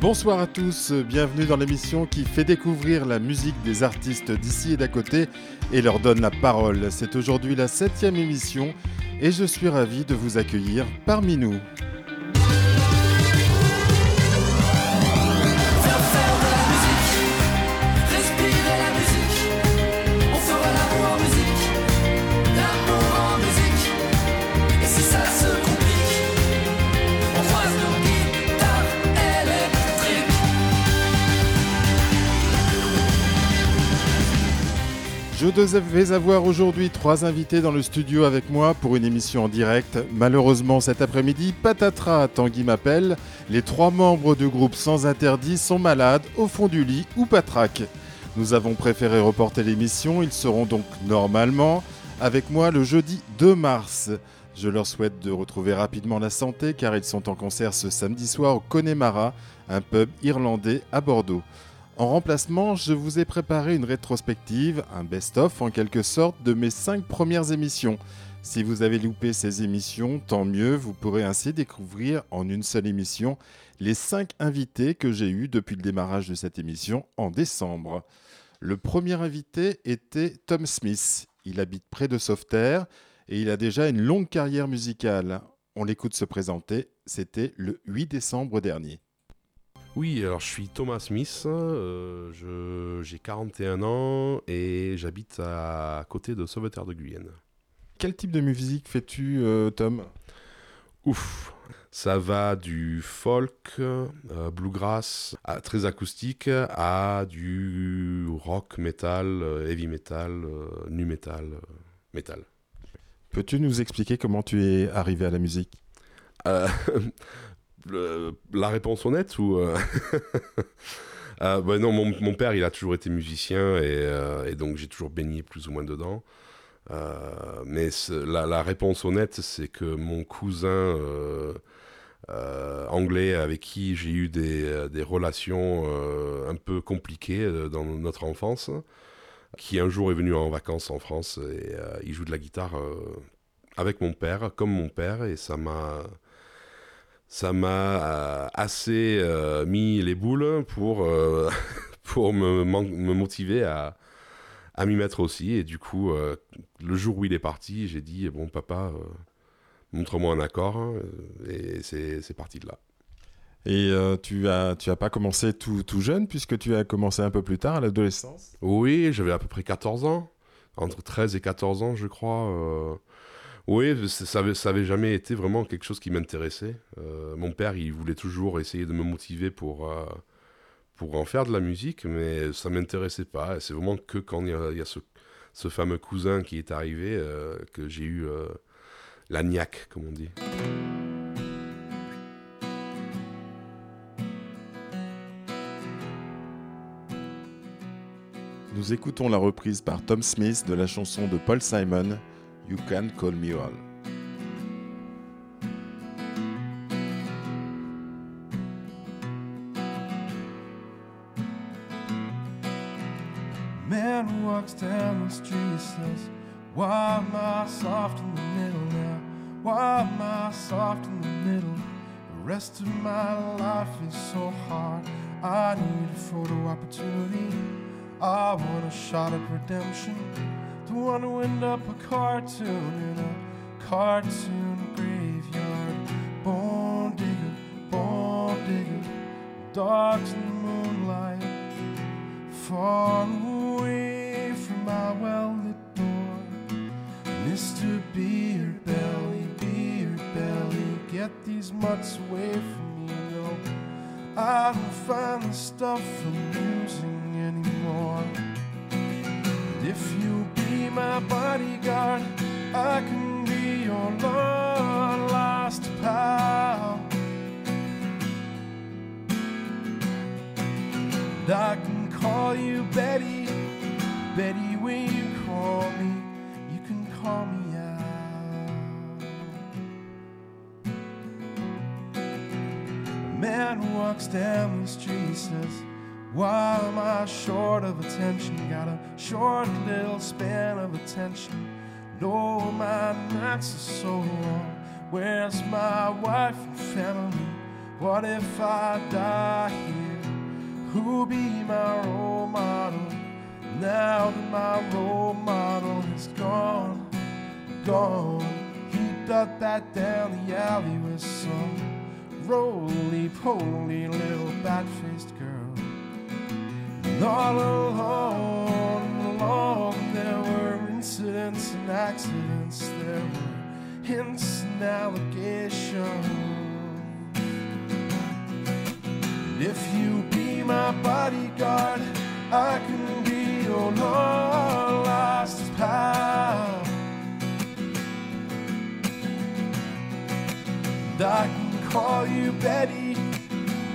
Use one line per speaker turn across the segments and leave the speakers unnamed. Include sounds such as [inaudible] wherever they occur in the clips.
Bonsoir à tous, bienvenue dans l'émission qui fait découvrir la musique des artistes d'ici et d'à côté et leur donne la parole. C'est aujourd'hui la septième émission et je suis ravi de vous accueillir parmi nous. Devais avoir aujourd'hui trois invités dans le studio avec moi pour une émission en direct. Malheureusement, cet après-midi, patatras, Tanguy m'appelle. Les trois membres du groupe Sans Interdit sont malades, au fond du lit ou patraque. Nous avons préféré reporter l'émission. Ils seront donc normalement avec moi le jeudi 2 mars. Je leur souhaite de retrouver rapidement la santé car ils sont en concert ce samedi soir au Connemara, un pub irlandais à Bordeaux. En remplacement, je vous ai préparé une rétrospective, un best-of en quelque sorte de mes 5 premières émissions. Si vous avez loupé ces émissions, tant mieux, vous pourrez ainsi découvrir en une seule émission les 5 invités que j'ai eus depuis le démarrage de cette émission en décembre. Le premier invité était Tom Smith. Il habite près de Sauveterre et il a déjà une longue carrière musicale. On l'écoute se présenter, c'était le 8 décembre dernier.
Oui, alors je suis Thomas Smith, euh, j'ai 41 ans et j'habite à côté de Sauveterre de Guyenne.
Quel type de musique fais-tu, euh, Tom?
Ouf, ça va du folk, euh, bluegrass, très acoustique, à du rock, metal, heavy metal, nu metal, metal.
Peux-tu nous expliquer comment tu es arrivé à la musique? [laughs]
la réponse honnête ou euh, [laughs] euh, bah non, mon, père, il a toujours été musicien euh, et, donc j'ai toujours baigné plus ou moins dedans. mais la, réponse honnête, c'est que mon cousin anglais avec qui j'ai eu des, des relations un peu compliquées dans notre enfance, qui un jour est venu en vacances en France et il joue de la guitare avec mon père, comme mon père, et ça m'a ça m'a euh, assez euh, mis les boules pour, euh, [laughs] pour me, me, motiver à, à m'y mettre aussi. Et du coup, le jour où il est parti, j'ai dit Bon, papa, montre-moi un accord. Hein, et c'est parti de là.
Et tu as tu as pas commencé tout, tout, jeune puisque tu as commencé un peu plus tard à l'adolescence?
Oui, j'avais à peu près 14 ans, entre 13 et 14 ans je crois. Oui, ça n'avait jamais été vraiment quelque chose qui m'intéressait. Euh, mon père, il voulait toujours essayer de me motiver pour, euh, pour en faire de la musique, mais ça ne m'intéressait pas. C'est vraiment que quand il y a, ce, fameux cousin qui est arrivé euh, que j'ai eu la niaque, comme on dit.
Nous écoutons la reprise par Tom Smith de la chanson de Paul Simon, You Can Call Me All.
Man walks down the street says, Why am I soft in the middle now? Why am I soft in the middle? The rest of my life is so hard. I need a photo opportunity. I want a shot of redemption if I die here? Who'll be my role model? Now that my role model is gone, gone. He thought that down the alley with some roly poly little bat faced girl. And all along, along, there were incidents and accidents, there were hints and allegations. And if you be my bodyguard, I can be your lost pal. And I can call you Betty.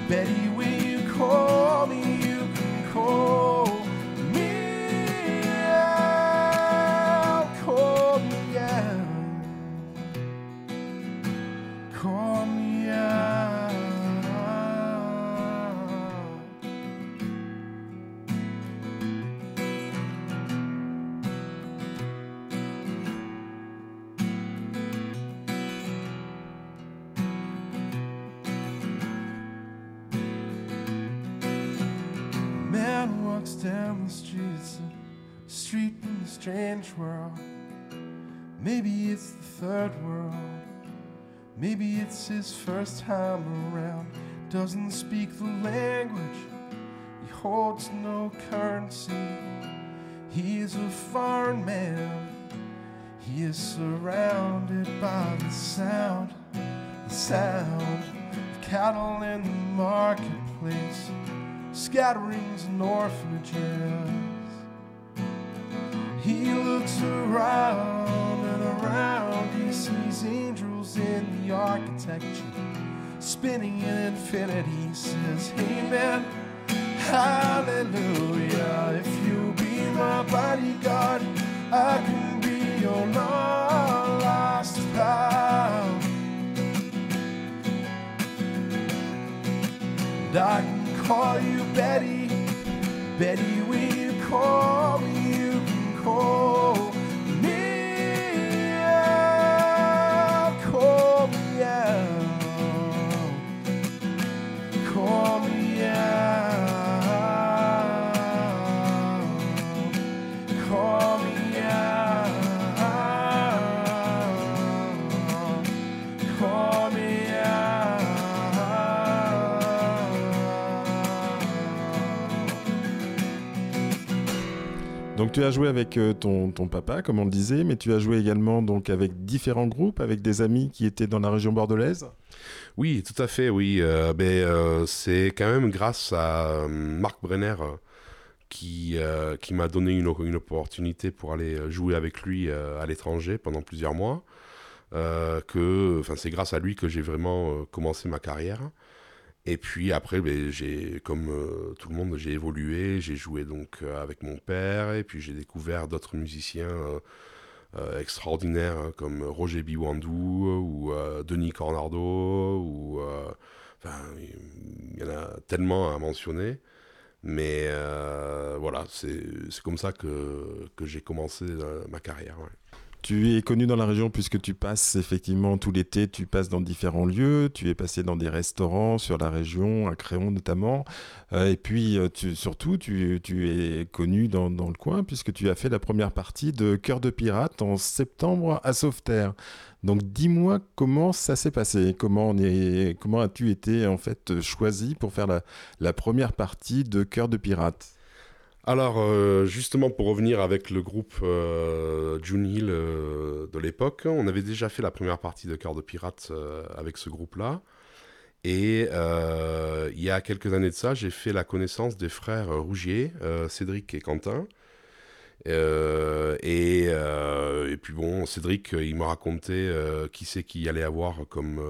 Betty, will you call me? You can call strange world. Maybe it's the third world. Maybe it's his first time around. Doesn't speak the language. He holds no currency. He is a foreign man. He is surrounded by the sound, the sound of cattle in the marketplace, scatterings and orphanages. He looks around and around. He sees angels in the architecture, spinning in infinity. He says, Amen, Hallelujah. If you be my bodyguard, I can be your long lost. And I can call you Betty. Betty, will you call me?
cold. Tu as joué avec euh, ton, papa, comme on le disait, mais tu as joué également donc avec différents groupes, avec des amis qui étaient dans la région bordelaise?
Oui, tout à fait, oui. Euh, ben, euh, c'est quand même grâce à Marc Brenner qui, qui m'a donné une, une opportunité pour aller jouer avec lui à l'étranger pendant plusieurs mois. Que, enfin, c'est grâce à lui que j'ai vraiment commencé ma carrière. Et puis après, ben, j'ai, comme euh, tout le monde, j'ai évolué. J'ai joué donc euh, avec mon père, et puis j'ai découvert d'autres musiciens euh, extraordinaires hein, comme Roger Biwandou ou Denis Cornardo ou il y en a tellement à mentionner mais voilà c'est comme ça que, que j'ai commencé ma carrière.
Tu es connu dans la région puisque tu passes effectivement tout l'été, tu passes dans différents lieux, tu es passé dans des restaurants sur la région, à Créon notamment, Euh, et puis euh, surtout tu, es connu dans, le coin puisque tu as fait la première partie de Cœur de pirate en septembre à Sauveterre. Donc dis-moi comment ça s'est passé, comment as-tu été en fait choisi pour faire la, la première partie de Cœur de pirate?
Alors, euh, justement, pour revenir avec le groupe euh, June Hill euh, de l'époque, on avait déjà fait la première partie de Cœur de Pirate avec ce groupe-là. Et il y a quelques années de ça, j'ai fait la connaissance des frères Rougier, Cédric et Quentin. Et, puis bon, Cédric, il m'a raconté euh, qui c'est qu'il allait avoir comme,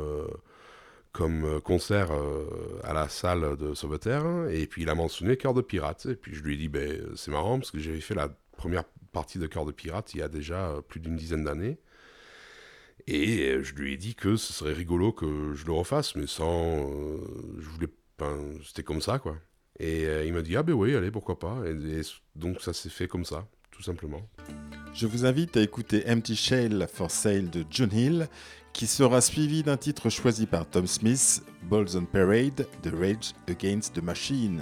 comme euh, concert euh, à la salle de Sauveterre. Et puis il a mentionné Cœur de Pirate. Et puis je lui ai dit, ben, c'est marrant parce que j'avais fait la première partie de Cœur de Pirate il y a déjà euh, plus d'une dizaine d'années. Et euh, je lui ai dit que ce serait rigolo que je le refasse, mais sans. euh, je voulais. C'était comme ça, quoi. Et euh, il m'a dit, ah ben oui, allez, pourquoi pas. Et, et donc ça s'est fait comme ça, tout simplement.
Je vous invite à écouter Empty Shell for Sale de John Hill,
qui sera suivi d'un titre choisi par Tom Smith, Balls on Parade, The Rage Against the Machine.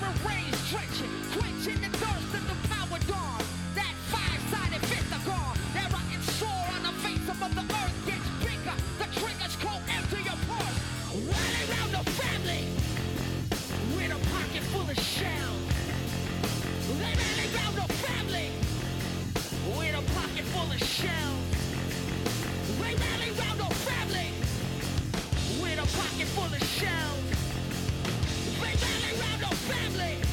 never rain stretching, quenching the thirst of the power dawn. That five-sided sore on the face of the earth gets bigger. The triggers your purse. The family with a pocket full of shells. They rally round the family with a pocket full of shells. They rally round the family with a pocket full of shells family.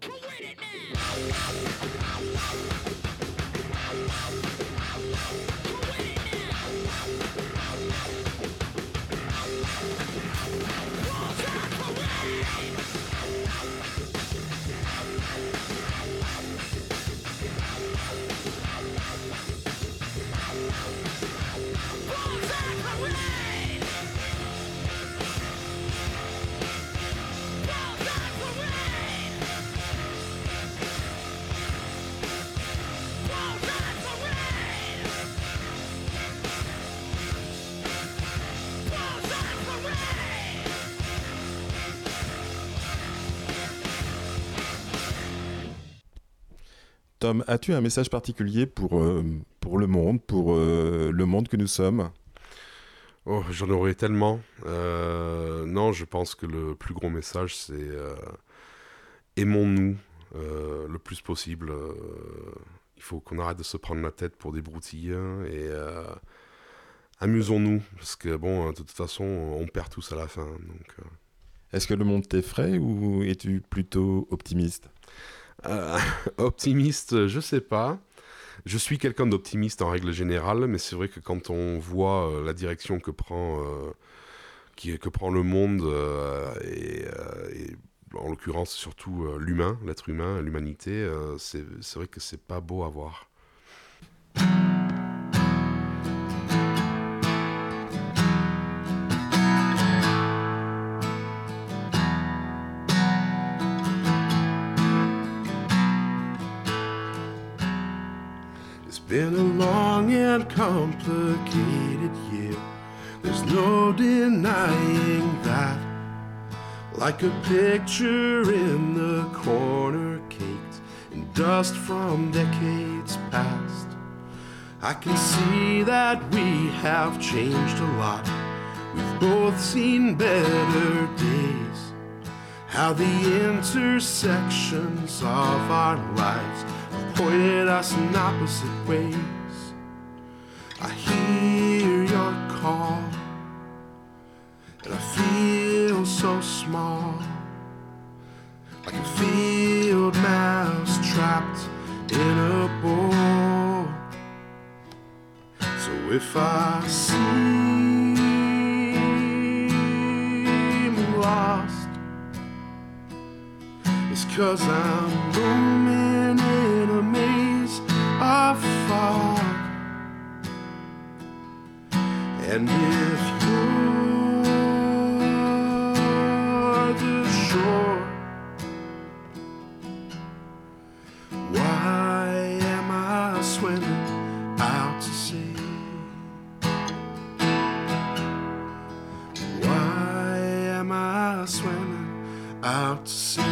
Come with it now.
Tom, as-tu un message particulier pour, euh, pour le monde, pour euh, le monde que nous sommes?
Oh, j'en aurais tellement. Euh, non, je pense que le plus gros message, c'est aimons-nous le plus possible. il faut qu'on arrête de se prendre la tête pour des broutilles hein, et amusons-nous parce que bon, de toute façon, on perd tous à la fin. Donc,
Est-ce que le monde t'effraie ou es-tu plutôt optimiste?
Euh, [laughs] optimiste, je sais pas. Je suis quelqu'un d'optimiste en règle générale, mais c'est vrai que quand on voit euh, la direction que prend, euh, que prend le monde, et, et en l'occurrence surtout l'humain, l'être humain, l'humanité, c'est vrai que c'est pas beau à voir.
Complicated year. There's no denying that. Like a picture in the corner, caked in dust from decades past. I can see that we have changed a lot. We've both seen better days. How the intersections of our lives have pointed us in opposite ways. I hear your call, and I feel so small, like a field mouse trapped in a bowl. So if I seem lost, it's cause I'm roaming in a maze of fog. And if you're the shore, why am I swimming out to sea? Why am I swimming out to sea?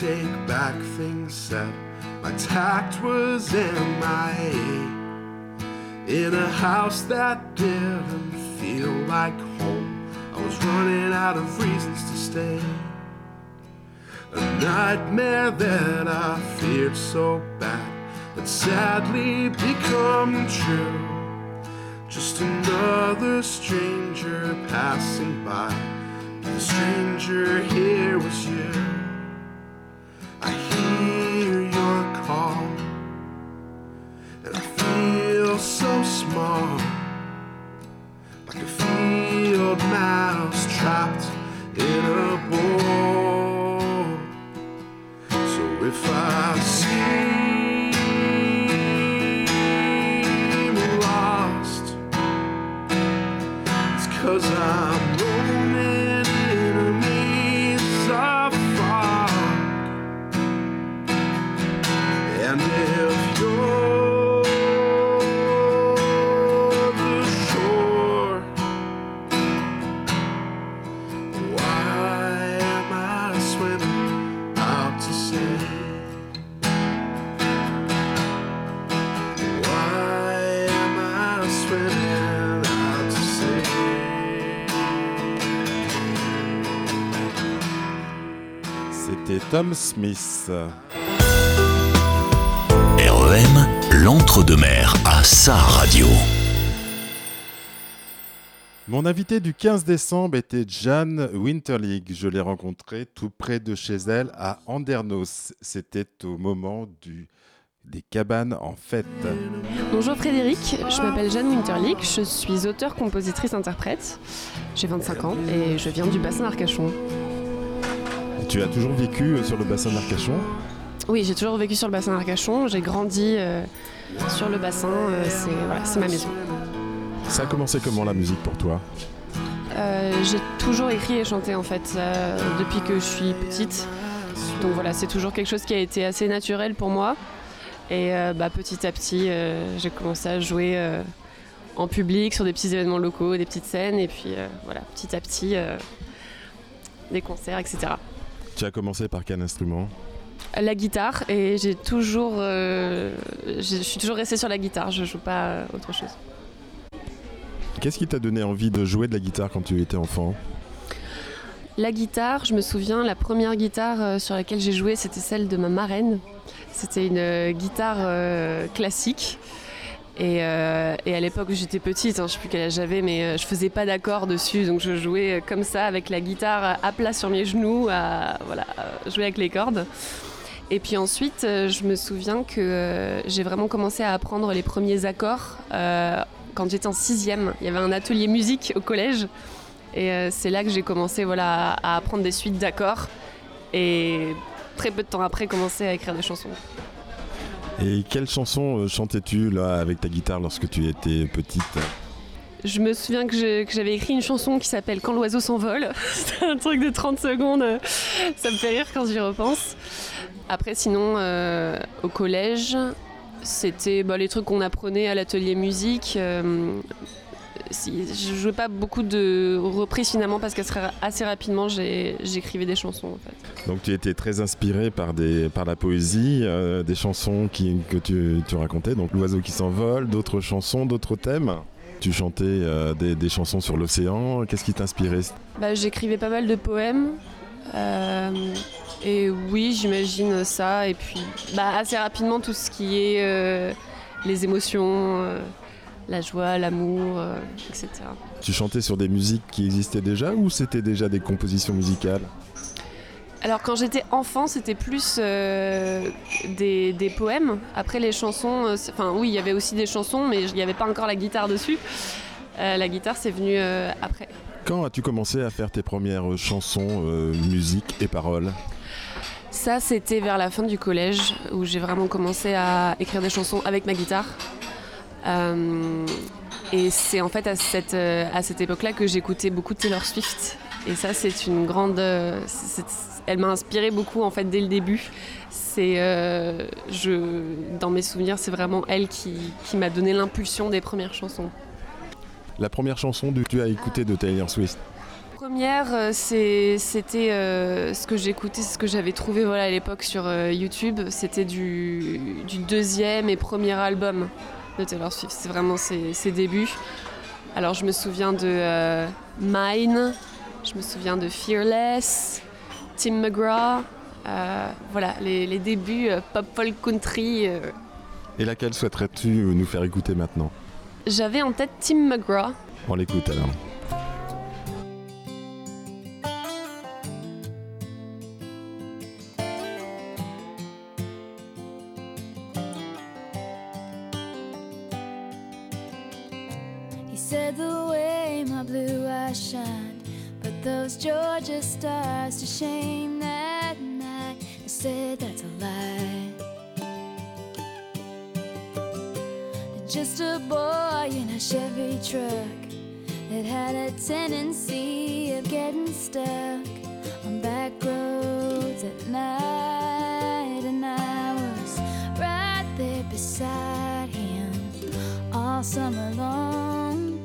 Take back things said. My tact was MIA in a house that didn't feel like home. I was running out of reasons to stay. A nightmare that I feared so bad had sadly become true. Just another stranger passing by. The stranger here was you. I hear your call, and I feel so small, like a field mouse trapped in a bowl. So if I seem lost, it's cause I'm
Tom Smith.
REM, l'entre-deux-mer à sa radio.
Mon invité du 15 décembre était Jeanne Winterlig. Je l'ai rencontrée tout près de chez elle à Andernos. C'était au moment du, des cabanes en fête.
Bonjour Frédéric, je m'appelle Jeanne Winterlich, je suis auteure, compositrice, interprète. J'ai 25 ans et je viens du bassin d'Arcachon.
Tu as toujours vécu sur le bassin d'Arcachon
Oui, j'ai toujours vécu sur le bassin d'Arcachon, j'ai grandi euh, sur le bassin, euh, c'est voilà, ma maison.
Ça a commencé comment la musique pour toi?
Euh, j'ai toujours écrit et chanté en fait euh, depuis que je suis petite. Donc voilà, c'est toujours quelque chose qui a été assez naturel pour moi. Et euh, bah, petit à petit, euh, j'ai commencé à jouer euh, en public sur des petits événements locaux, des petites scènes, et puis euh, voilà, petit à petit, euh, des concerts, etc.
Tu as commencé par quel instrument
La guitare, et j'ai toujours, euh, je suis toujours restée sur la guitare. Je joue pas euh, autre chose.
Qu'est-ce qui t'a donné envie de jouer de la guitare quand tu étais enfant?
La guitare, je me souviens, la première guitare euh, sur laquelle j'ai joué, c'était celle de ma marraine. C'était une guitare euh, classique. Et, euh, et à l'époque où j'étais petite, hein, je sais plus quel âge j'avais, mais euh, je faisais pas d'accords dessus, donc je jouais euh, comme ça avec la guitare à plat sur mes genoux, à voilà, jouer avec les cordes. Et puis ensuite, je me souviens que j'ai vraiment commencé à apprendre les premiers accords quand j'étais en sixième. Il y avait un atelier musique au collège. Et c'est là que j'ai commencé voilà, à apprendre des suites d'accords. Et très peu de temps après, commencer à écrire des chansons.
Et quelle chanson euh, chantais-tu là avec ta guitare lorsque tu étais petite
Je me souviens que j'avais écrit une chanson qui s'appelle Quand l'oiseau s'envole. [laughs] C'est un truc de 30 secondes. euh, Ça me fait rire quand j'y repense. Après, sinon, euh, au collège, c'était bah, les trucs qu'on apprenait à l'atelier musique. si- je jouais pas beaucoup de reprises finalement parce qu'assez assez rapidement j'écrivais des chansons en fait.
Donc tu étais très inspiré par, des, par la poésie, euh, des chansons qui, que tu, tu racontais, donc l'oiseau qui s'envole, d'autres chansons, d'autres thèmes. Tu chantais euh, des, des chansons sur l'océan, qu'est-ce qui t'inspirait?
Bah, J'écrivais pas mal de poèmes. euh, et oui, j'imagine ça. Et puis, bah, assez rapidement, tout ce qui est les émotions, la joie, l'amour, euh, etc.
Tu chantais sur des musiques qui existaient déjà ou c'était déjà des compositions musicales
Alors, quand j'étais enfant, c'était plus euh, des, des poèmes. Après, les chansons, euh, enfin, oui, il y avait aussi des chansons, mais il n'y avait pas encore la guitare dessus. La guitare, c'est venu après.
Quand as-tu commencé à faire tes premières chansons, musique et paroles
Ça, c'était vers la fin du collège où j'ai vraiment commencé à écrire des chansons avec ma guitare. Euh, et c'est en fait à cette, euh, à cette époque-là que j'écoutais beaucoup Taylor Swift. Et ça, c'est une grande. euh, elle m'a inspiré beaucoup en fait dès le début. C'est, euh, je, dans mes souvenirs, c'est vraiment elle qui, qui m'a donné l'impulsion des premières chansons.
La première chanson que tu as écoutée de Taylor Swift
Première, c'était euh, ce que j'écoutais, ce que j'avais trouvé voilà, à l'époque sur euh, YouTube. C'était du, du deuxième et premier album de Taylor Swift. C'est vraiment ses, ses débuts. Alors je me souviens de euh, Mine, je me souviens de Fearless, Tim McGraw. euh, voilà, les, les débuts euh, pop folk country.
Et laquelle souhaiterais-tu nous faire écouter maintenant?
J'avais en tête Tim McGraw.
On l'écoute alors.
The way my blue eyes shined, put those Georgia stars to shame that night. I said that's a lie. Just a boy in a Chevy truck that had a tendency of getting stuck on back roads at night, and I was right there beside him all summer long.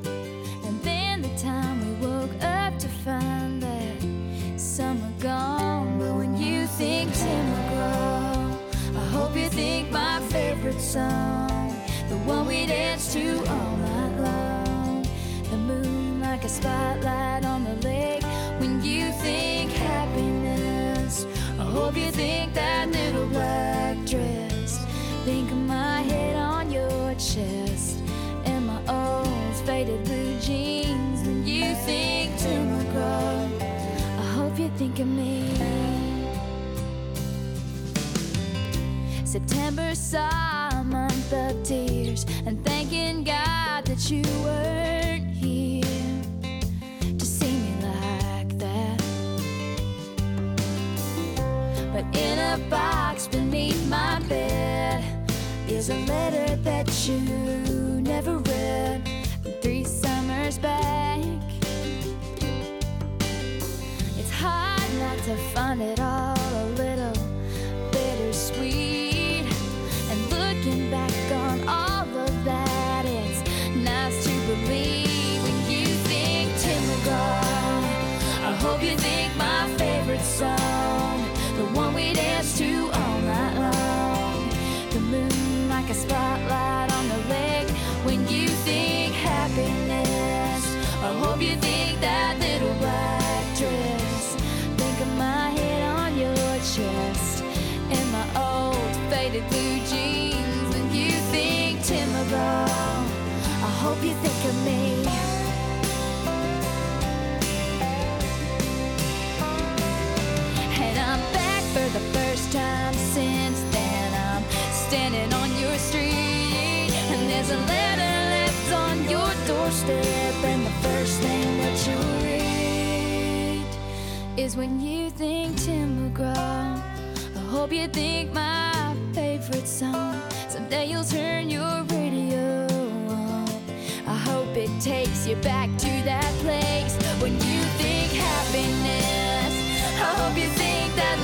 To find that summer gone. But when you think Tim McGraw, I hope you think my favorite song, the one we danced to all night long. The moon like a spotlight on the lake. When you think happiness, I hope you think that little black dress. Think of my head on your chest. And my old faded blue jeans. When you think Tim think of me. September saw a month of tears and thanking God that you weren't here to see me like that. But in a box beneath my bed is a letter that you to find it all the time since then. I'm standing on your street, and there's a letter left on your doorstep. And the first thing that you read is when you think Tim McGraw. I hope you think my favorite song. Someday you'll turn your radio on. I hope it takes you back to that place when you think happiness. I hope you think that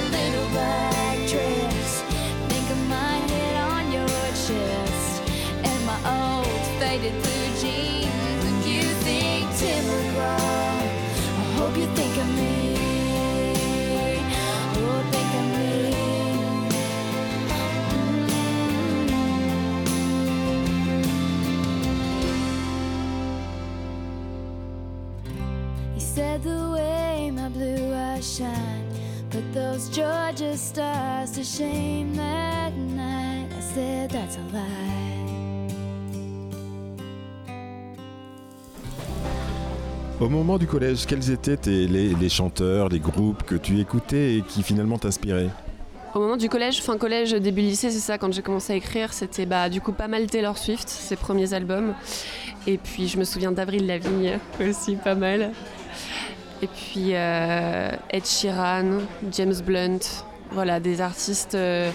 faded blue jeans. When you think Tim McGraw, I hope you think of me. Oh, think of me. Mm-hmm. He said the way my blue eyes shine put those Georgia stars to shame that night. I said that's a lie.
Au moment du collège, quels étaient les chanteurs, les groupes que tu écoutais et qui finalement t'inspiraient
Au moment du collège, fin collège, début lycée, c'est ça, quand j'ai commencé à écrire, c'était bah, du coup pas mal Taylor Swift, ses premiers albums. Et puis je me souviens d'Avril Lavigne aussi, pas mal. Et puis euh, Ed Sheeran, James Blunt, voilà, des artistes euh,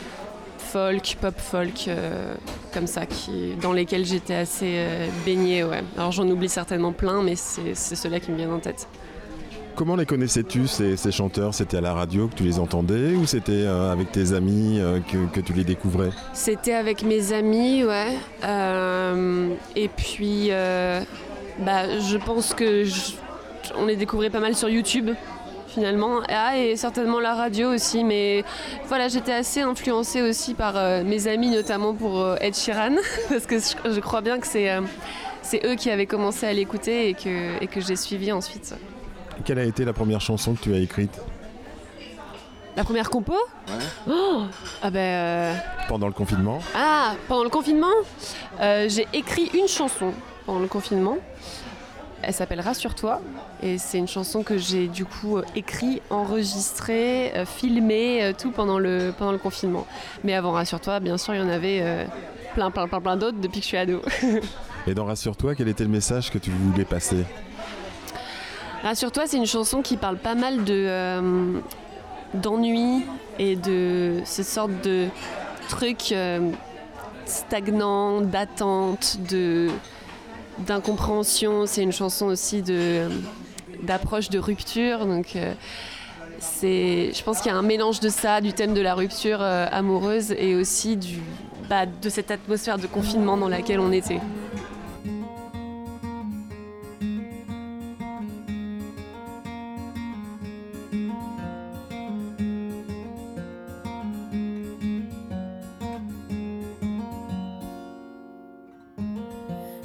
folk, pop folk, euh, comme ça, qui, dans lesquels j'étais assez euh, baignée. Ouais. Alors j'en oublie certainement plein, mais c'est ceux-là qui me viennent en tête.
Comment les connaissais-tu, ces, ces chanteurs? C'était à la radio que tu les entendais ou c'était euh, avec tes amis euh, que, que tu les découvrais?
C'était avec mes amis, ouais. Euh, et puis, bah, je pense que je- on les découvrait pas mal sur YouTube, finalement. Ah, et certainement la radio aussi. Mais voilà, j'étais assez influencée aussi par euh, mes amis, notamment pour euh, Ed Sheeran, [laughs] parce que je, je crois bien que c'est euh, eux qui avaient commencé à l'écouter et que, et que j'ai suivi ensuite.
Quelle a été la première chanson que tu as écrite?
La première compo? Oh Ah ben... euh,
pendant le confinement?
Ah, pendant le confinement, euh, j'ai écrit une chanson pendant le confinement. Elle s'appelle Rassure-toi et c'est une chanson que j'ai du coup euh, écrit, enregistrée, euh, filmée, euh, tout pendant le, pendant le confinement. Mais avant Rassure-toi, bien sûr, il y en avait euh, plein, plein, plein, plein d'autres depuis que je suis ado. [laughs]
Et dans Rassure-toi, quel était le message que tu voulais passer?
Rassure-toi, c'est une chanson qui parle pas mal de euh, d'ennui et de cette sorte de truc euh, stagnant, d'attente, de d'incompréhension. C'est une chanson aussi d'approche de rupture. Donc euh, je pense qu'il y a un mélange de ça, du thème de la rupture euh, amoureuse et aussi du bah, de cette atmosphère de confinement dans laquelle on était.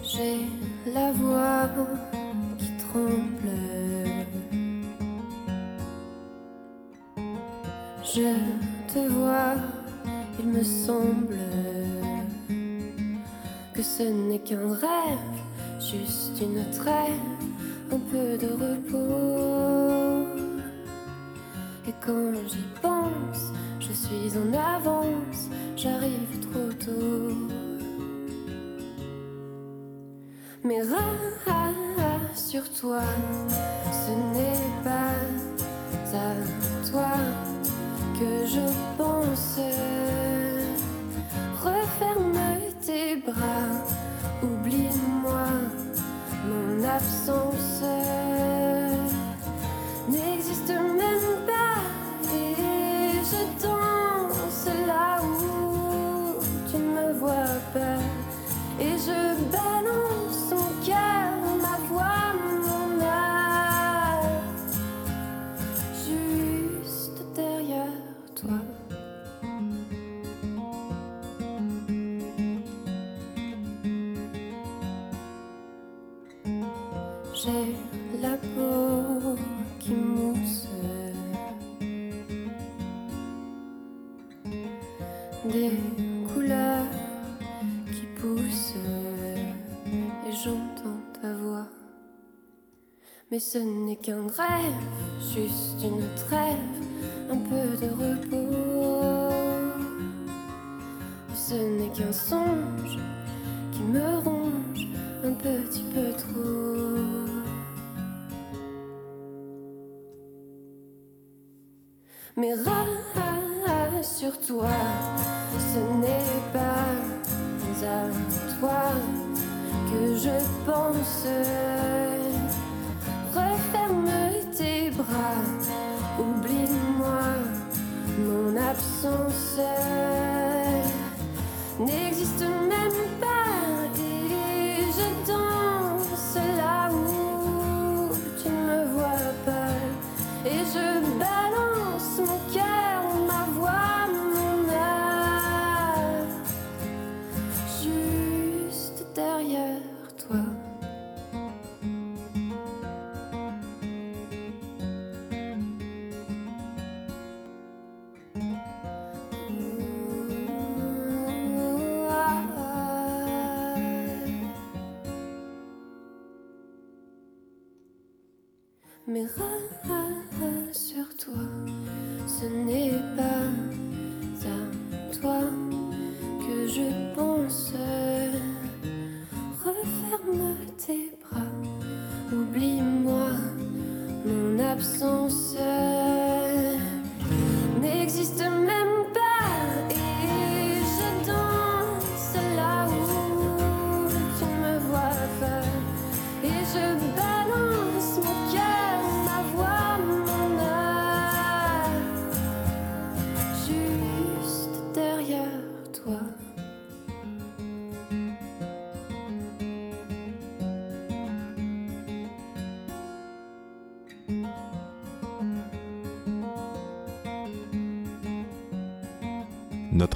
J'ai voix qui tremble.
Je te vois, il me semble que ce n'est qu'un rêve, juste une trêve, un peu de repos. Et quand j'y pense, je suis en avance, j'arrive trop tôt. Mais rassure-toi, ce n'est pas à toi que je pense. Referme tes bras, oublie-moi mon absence. N'existe même pas et je danse là où tu ne me vois pas. Et je balance des couleurs qui poussent, et j'entends ta voix. Mais ce n'est qu'un rêve, juste une trêve, un peu de repos. Ce n'est qu'un songe qui me ronge un petit peu trop.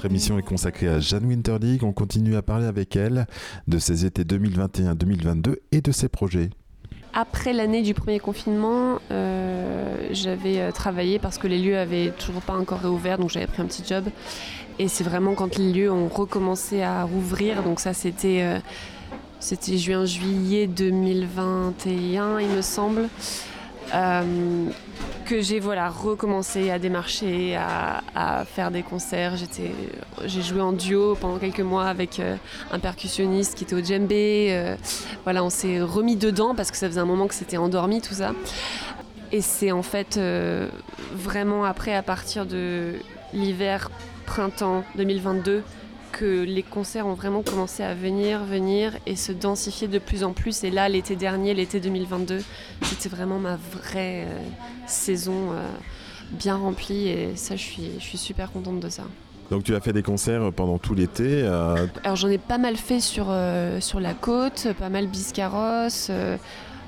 Notre émission est consacrée à Jeanne Winterdig. On continue à parler avec elle de ses étés 2021-2022 et de ses projets.
Après l'année du premier confinement, euh, j'avais euh, travaillé parce que les lieux avaient toujours pas encore réouvert, donc j'avais pris un petit job. Et c'est vraiment quand les lieux ont recommencé à rouvrir, donc ça c'était euh, c'était juin-juillet 2021, il me semble, que j'ai voilà recommencé à démarcher, à, faire des concerts. J'ai joué en duo pendant quelques mois avec euh, un percussionniste qui était au djembé. euh, voilà, on s'est remis dedans parce que ça faisait un moment que c'était endormi tout ça. Et c'est en fait euh, vraiment après, à partir de l'hiver, printemps 2022, que les concerts ont vraiment commencé à venir, venir et se densifier de plus en plus. Et là, l'été dernier, l'été 2022, c'était vraiment ma vraie euh, saison euh, bien remplie. Et ça, je suis, je suis super contente de ça.
Donc tu as fait des concerts pendant tout l'été. euh,
Alors j'en ai pas mal fait sur, sur la côte, pas mal Biscarrosse, euh,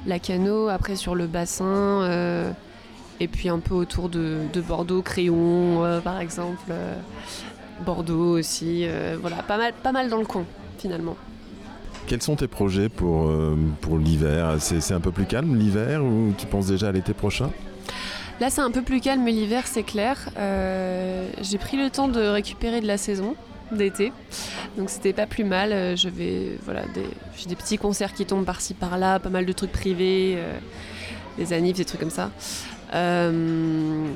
la Cano, après sur le bassin, et puis un peu autour de, de Bordeaux, Crayon euh, par exemple, euh, Bordeaux aussi, euh, voilà, pas mal, pas mal dans le coin finalement.
quels sont tes projets pour, euh, pour l'hiver? C'est un peu plus calme l'hiver ou tu penses déjà à l'été prochain?
Là, c'est un peu plus calme l'hiver, c'est clair. Euh, j'ai pris le temps de récupérer de la saison d'été, donc c'était pas plus mal. Je vais, voilà, des, j'ai des petits concerts qui tombent par-ci par-là, pas mal de trucs privés, euh, des annives, des trucs comme ça. Euh,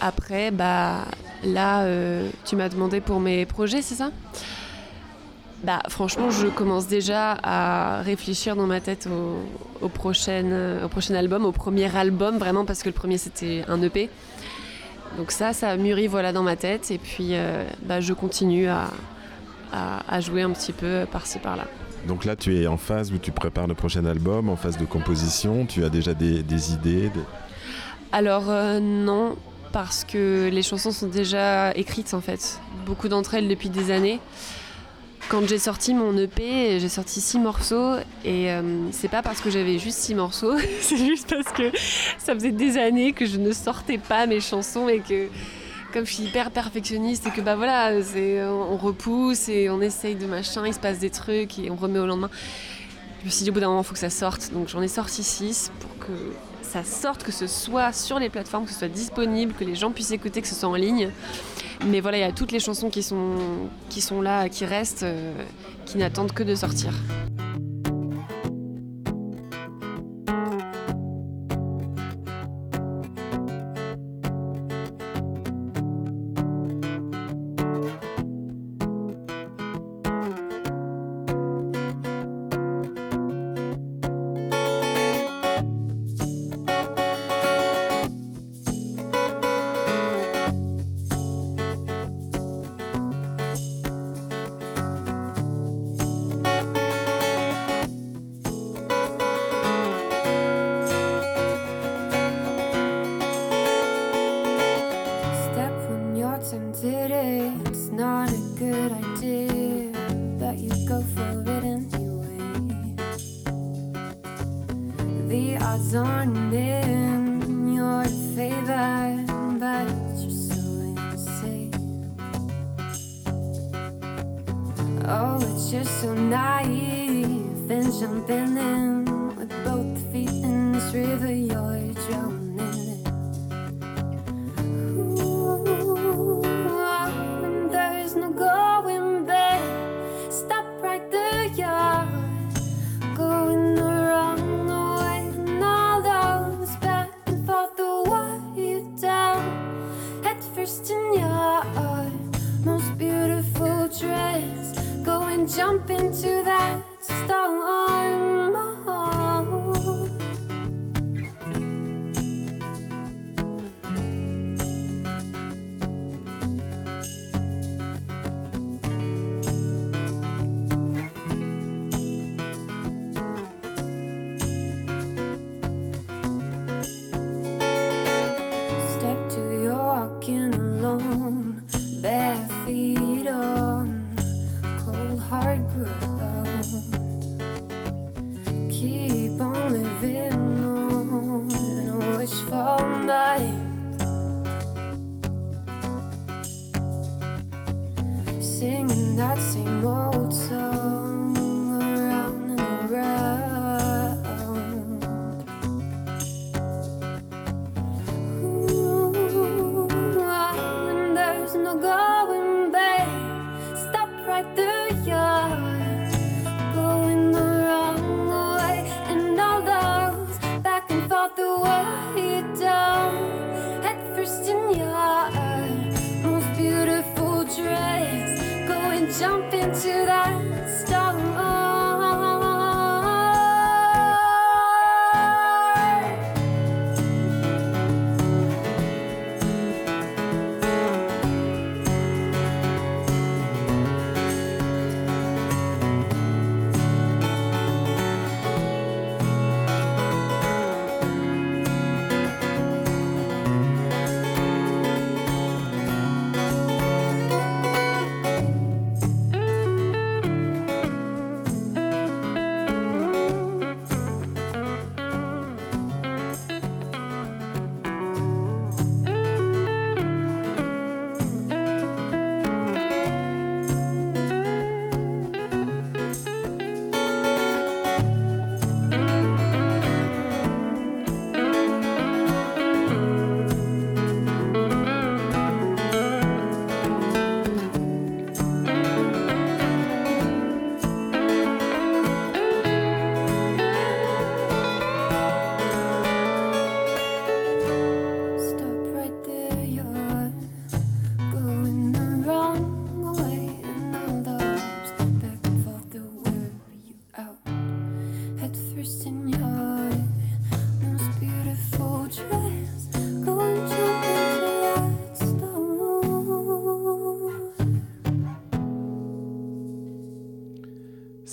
après, bah là, euh, tu m'as demandé pour mes projets, c'est ça? Bah, franchement, je commence déjà à réfléchir dans ma tête au, au, prochain, au prochain album, au premier album, vraiment, parce que le premier c'était un EP. Donc ça, ça mûrit voilà, dans ma tête, et puis euh, bah, je continue à, à, à jouer un petit peu par-ci par-là.
Donc là, tu es en phase où tu prépares le prochain album, en phase de composition, tu as déjà des, des idées.
Alors euh, non, parce que les chansons sont déjà écrites en fait. Beaucoup d'entre elles depuis des années. Quand j'ai sorti mon EP, j'ai sorti six morceaux et euh, c'est pas parce que j'avais juste six morceaux, [laughs] c'est juste parce que ça faisait des années que je ne sortais pas mes chansons et que comme je suis hyper perfectionniste et que bah voilà, on repousse et on essaye de machin, il se passe des trucs et on remet au lendemain. Je me suis dit au bout d'un moment, il faut que ça sorte. Donc j'en ai sorti six pour que ça sorte, que ce soit sur les plateformes, que ce soit disponible, que les gens puissent écouter, que ce soit en ligne. Mais voilà, il y a toutes les chansons qui sont, qui sont là, qui restent, euh, qui n'attendent que de sortir.
The odds aren't in your favor, but you're so insane. Oh, it's just so naive and jumping in with both feet in this river you're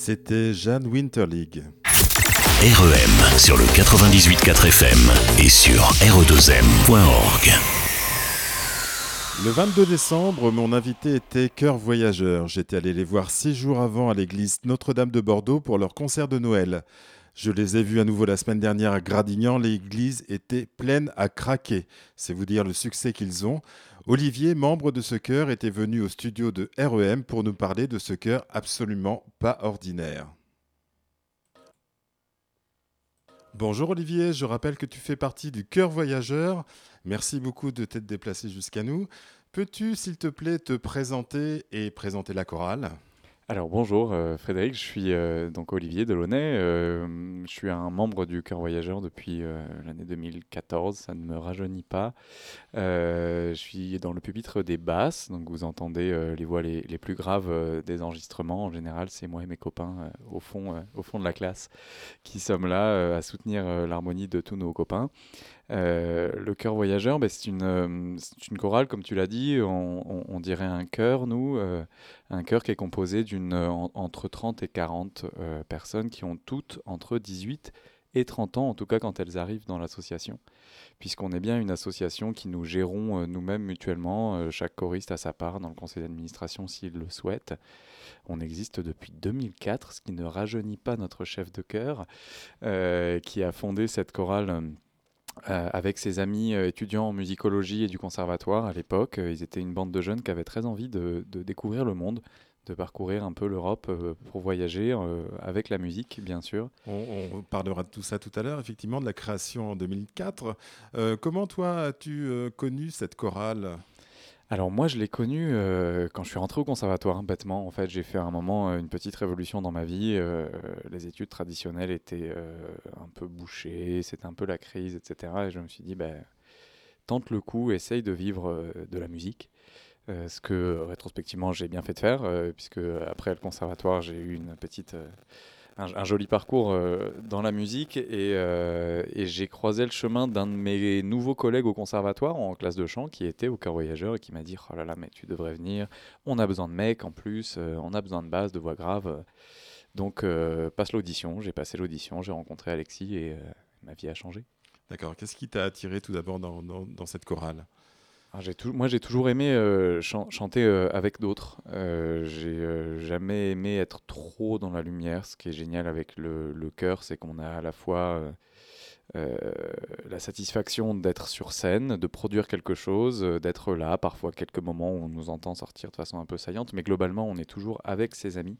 C'était Jeanne Winterlig.
REM sur le 98.4 FM et sur re2m.org.
Le 22 décembre, mon invité était Cœur Voyageur. J'étais allé les voir six jours avant à l'église Notre-Dame de Bordeaux pour leur concert de Noël. Je les ai vus à nouveau la semaine dernière à Gradignan. L'église était pleine à craquer. C'est vous dire le succès qu'ils ont. Olivier, membre de ce chœur, était venu au studio de REM pour nous parler de ce chœur absolument pas ordinaire. Bonjour Olivier, je rappelle que tu fais partie du Chœur Voyageur. Merci beaucoup de t'être déplacé jusqu'à nous. Peux-tu, s'il te plaît, te présenter et présenter la chorale?
Alors bonjour euh, Frédéric, je suis euh, donc Olivier Delaunay, euh, je suis un membre du Chœur Voyageur depuis l'année 2014, ça ne me rajeunit pas. Je suis dans le pupitre des basses, donc vous entendez les voix les, plus graves des enregistrements. En général, c'est moi et mes copains au, fond, au fond de la classe qui sommes là à soutenir l'harmonie de tous nos copains. Euh, le chœur voyageur, ben, c'est une, euh, c'est une chorale, comme tu l'as dit, on, dirait un chœur, nous, euh, un chœur qui est composé d'une en- entre 30 et 40 euh, personnes qui ont toutes entre 18 et 30 ans, en tout cas quand elles arrivent dans l'association, puisqu'on est bien une association qui nous gérons nous-mêmes mutuellement, chaque choriste a sa part dans le conseil d'administration s'il le souhaite. On existe depuis 2004, ce qui ne rajeunit pas notre chef de chœur, qui a fondé cette chorale. Euh, avec ses amis euh, étudiants en musicologie et du conservatoire à l'époque. Euh, ils étaient une bande de jeunes qui avaient très envie de, découvrir le monde, de parcourir un peu l'Europe pour voyager avec la musique, bien sûr.
on, parlera de tout ça tout à l'heure, effectivement, de la création en 2004. Euh, comment toi as-tu connu cette chorale?
Alors moi, je l'ai connu euh, quand je suis rentré au conservatoire, bêtement. En fait, j'ai fait un moment euh, une petite révolution dans ma vie. euh, les études traditionnelles étaient un peu bouchées, c'était un peu la crise, etc. Et je me suis dit, ben, tente le coup, essaye de vivre de la musique. Ce que rétrospectivement j'ai bien fait de faire, puisque après le conservatoire, j'ai eu une petite, un, joli parcours euh, dans la musique et, euh, et j'ai croisé le chemin d'un de mes nouveaux collègues au conservatoire en classe de chant qui était au voyageur et qui m'a dit Oh là là, mais tu devrais venir, on a besoin de mecs en plus, euh, on a besoin de basse, de voix grave. Donc passe l'audition, j'ai passé l'audition, j'ai rencontré Alexis et ma vie a changé.
D'accord. Qu'est-ce qui t'a attiré tout d'abord dans cette chorale?
Tou- moi, j'ai toujours aimé euh, chan- chanter euh, avec d'autres. Euh, j'ai euh, jamais aimé être trop dans la lumière. Ce qui est génial avec le, le chœur, c'est qu'on a à la fois la satisfaction d'être sur scène, de produire quelque chose, d'être là, parfois quelques moments où on nous entend sortir de façon un peu saillante, mais globalement, on est toujours avec ses amis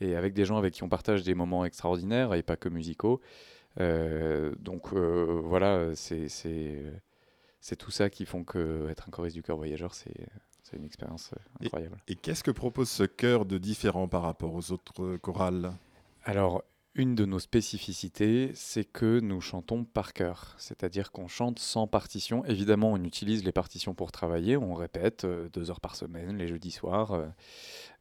et avec des gens avec qui on partage des moments extraordinaires et pas que musicaux. Donc voilà, c'est c'est tout ça qui font que être un choriste du chœur voyageur, c'est une expérience euh, incroyable.
Et qu'est-ce que propose ce chœur de différent par rapport aux autres chorales?
Alors, une de nos spécificités, c'est que nous chantons par cœur, c'est-à-dire qu'on chante sans partition. Évidemment, on utilise les partitions pour travailler, on répète euh, deux heures par semaine, les jeudis soirs. euh,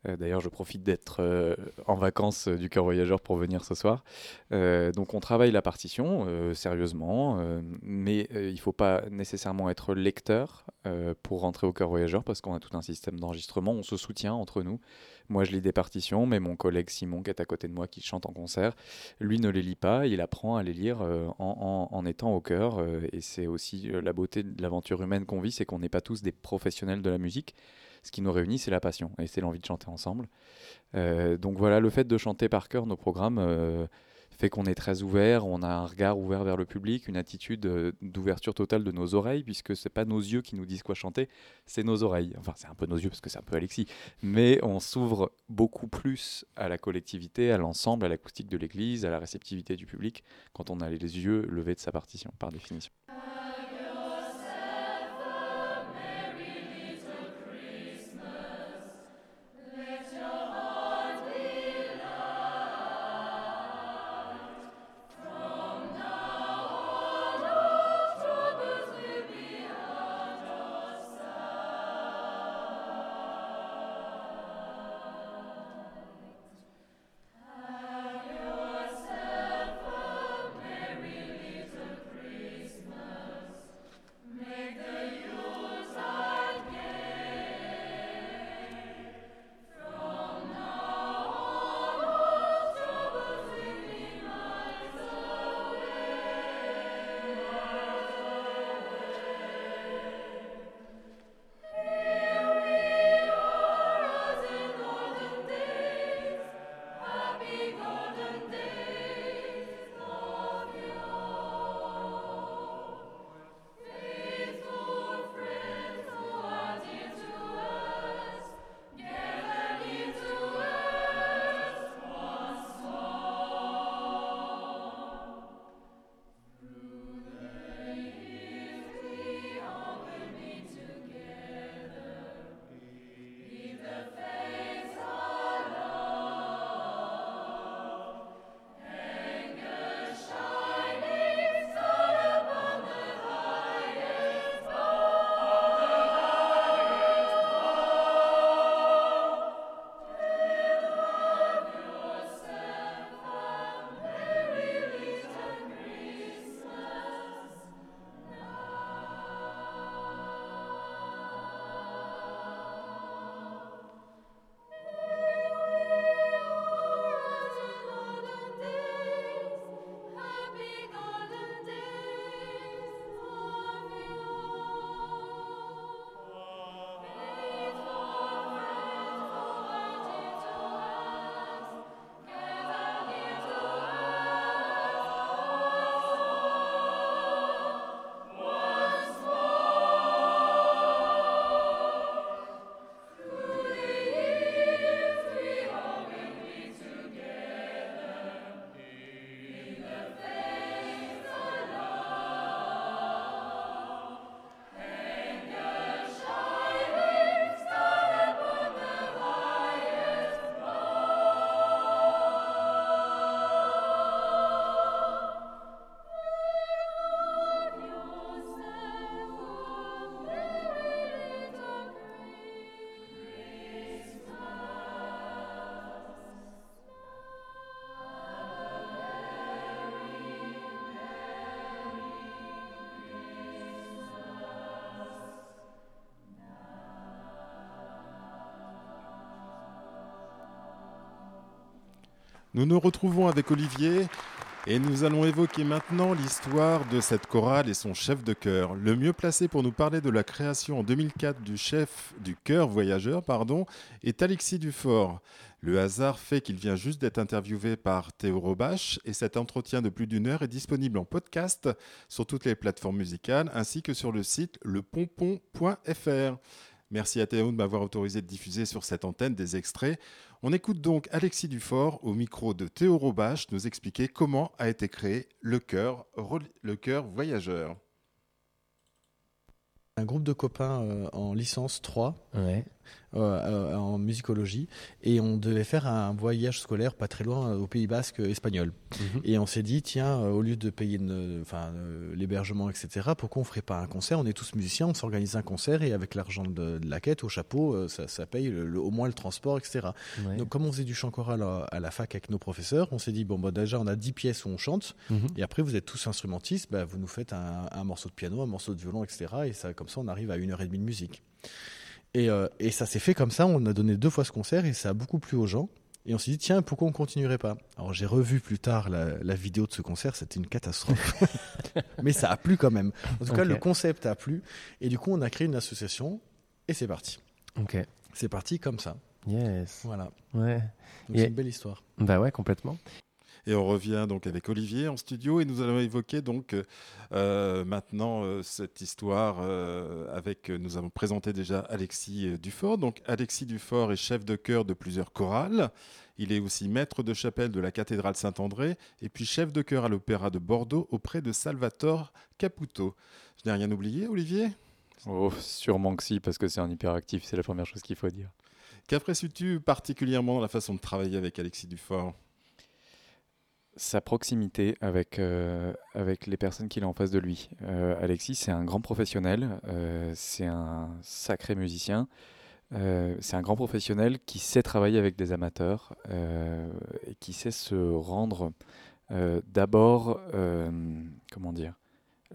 euh, D'ailleurs, je profite d'être en vacances du cœur voyageur pour venir ce soir. Donc, on travaille la partition sérieusement, mais il ne faut pas nécessairement être lecteur pour rentrer au cœur voyageur parce qu'on a tout un système d'enregistrement. On se soutient entre nous. Moi, je lis des partitions, mais mon collègue Simon, qui est à côté de moi, qui chante en concert, lui ne les lit pas. Il apprend à les lire euh, en, en- étant au cœur. euh, et c'est aussi euh, la beauté de l'aventure humaine qu'on vit, c'est qu'on n'est pas tous des professionnels de la musique. Ce qui nous réunit, c'est la passion et c'est l'envie de chanter ensemble. Donc voilà, le fait de chanter par cœur nos programmes fait qu'on est très ouvert, on a un regard ouvert vers le public, une attitude euh, d'ouverture totale de nos oreilles, puisque c'est pas nos yeux qui nous disent quoi chanter, c'est nos oreilles. Enfin, c'est un peu nos yeux parce que c'est un peu Alexis, mais on s'ouvre beaucoup plus à la collectivité, à l'ensemble, à l'acoustique de l'église, à la réceptivité du public, quand on a les yeux levés de sa partition, par définition.
Nous nous retrouvons avec Olivier et nous allons évoquer maintenant l'histoire de cette chorale et son chef de chœur. Le mieux placé pour nous parler de la création en 2004 du chef du chœur voyageur pardon, est Alexis Dufort. Le hasard fait qu'il vient juste d'être interviewé par Théo Robache et cet entretien de plus d'une heure est disponible en podcast sur toutes les plateformes musicales ainsi que sur le site lepompon.fr. Merci à Théo de m'avoir autorisé de diffuser sur cette antenne des extraits. On écoute donc Alexis Dufort au micro de Théo Robache nous expliquer comment a été créé le chœur, le chœur voyageur.
Un groupe de copains euh, en licence 3
Ouais.
Euh, euh, en musicologie et on devait faire un voyage scolaire pas très loin euh, au Pays Basque espagnol.
Mhm.
Et on s'est dit, tiens, au lieu de payer enfin, l'hébergement, etc., pourquoi on ferait pas un concert? On est tous musiciens, on s'organise un concert et avec l'argent de, de la quête au chapeau, ça, ça paye le- le- au moins le transport, etc.
Ouais.
Donc comme on faisait du chant choral à, à la fac avec nos professeurs, on s'est dit, bon, bah, déjà on a 10 pièces où on chante
Mhm.
et après vous êtes tous instrumentistes, bah, vous nous faites un, un morceau de piano, un morceau de violon, etc. Et ça, comme ça on arrive à une heure et demie de musique. Et, euh, et ça s'est fait comme ça, on a donné deux fois ce concert et ça a beaucoup plu aux gens. Et on s'est dit, tiens, pourquoi on continuerait pas? Alors j'ai revu plus tard la, la vidéo de ce concert, c'était une catastrophe. [laughs] Mais ça a plu quand même. En tout cas, le concept a plu. Et du coup, on a créé une association et c'est parti.
Ok.
C'est parti comme ça.
Yes.
Voilà.
Ouais.
C'est une belle histoire.
Bah ouais, complètement.
Et on revient donc avec Olivier en studio et nous allons évoquer donc euh, maintenant euh, cette histoire euh, avec, nous avons présenté déjà Alexis Dufort. Donc Alexis Dufort est chef de chœur de plusieurs chorales. Il est aussi maître de chapelle de la cathédrale Saint-André et puis chef de chœur à l'opéra de Bordeaux auprès de Salvatore Caputo. Je n'ai rien oublié, Olivier?
Oh, sûrement que si, parce que c'est un hyperactif, c'est la première chose qu'il faut dire.
Qu'apprécies-tu particulièrement dans la façon de travailler avec Alexis Dufort?
Sa proximité avec, euh, avec les personnes qu'il a en face de lui. Euh, Alexis, c'est un grand professionnel, euh, c'est un sacré musicien, c'est un grand professionnel qui sait travailler avec des amateurs et qui sait se rendre d'abord, comment dire,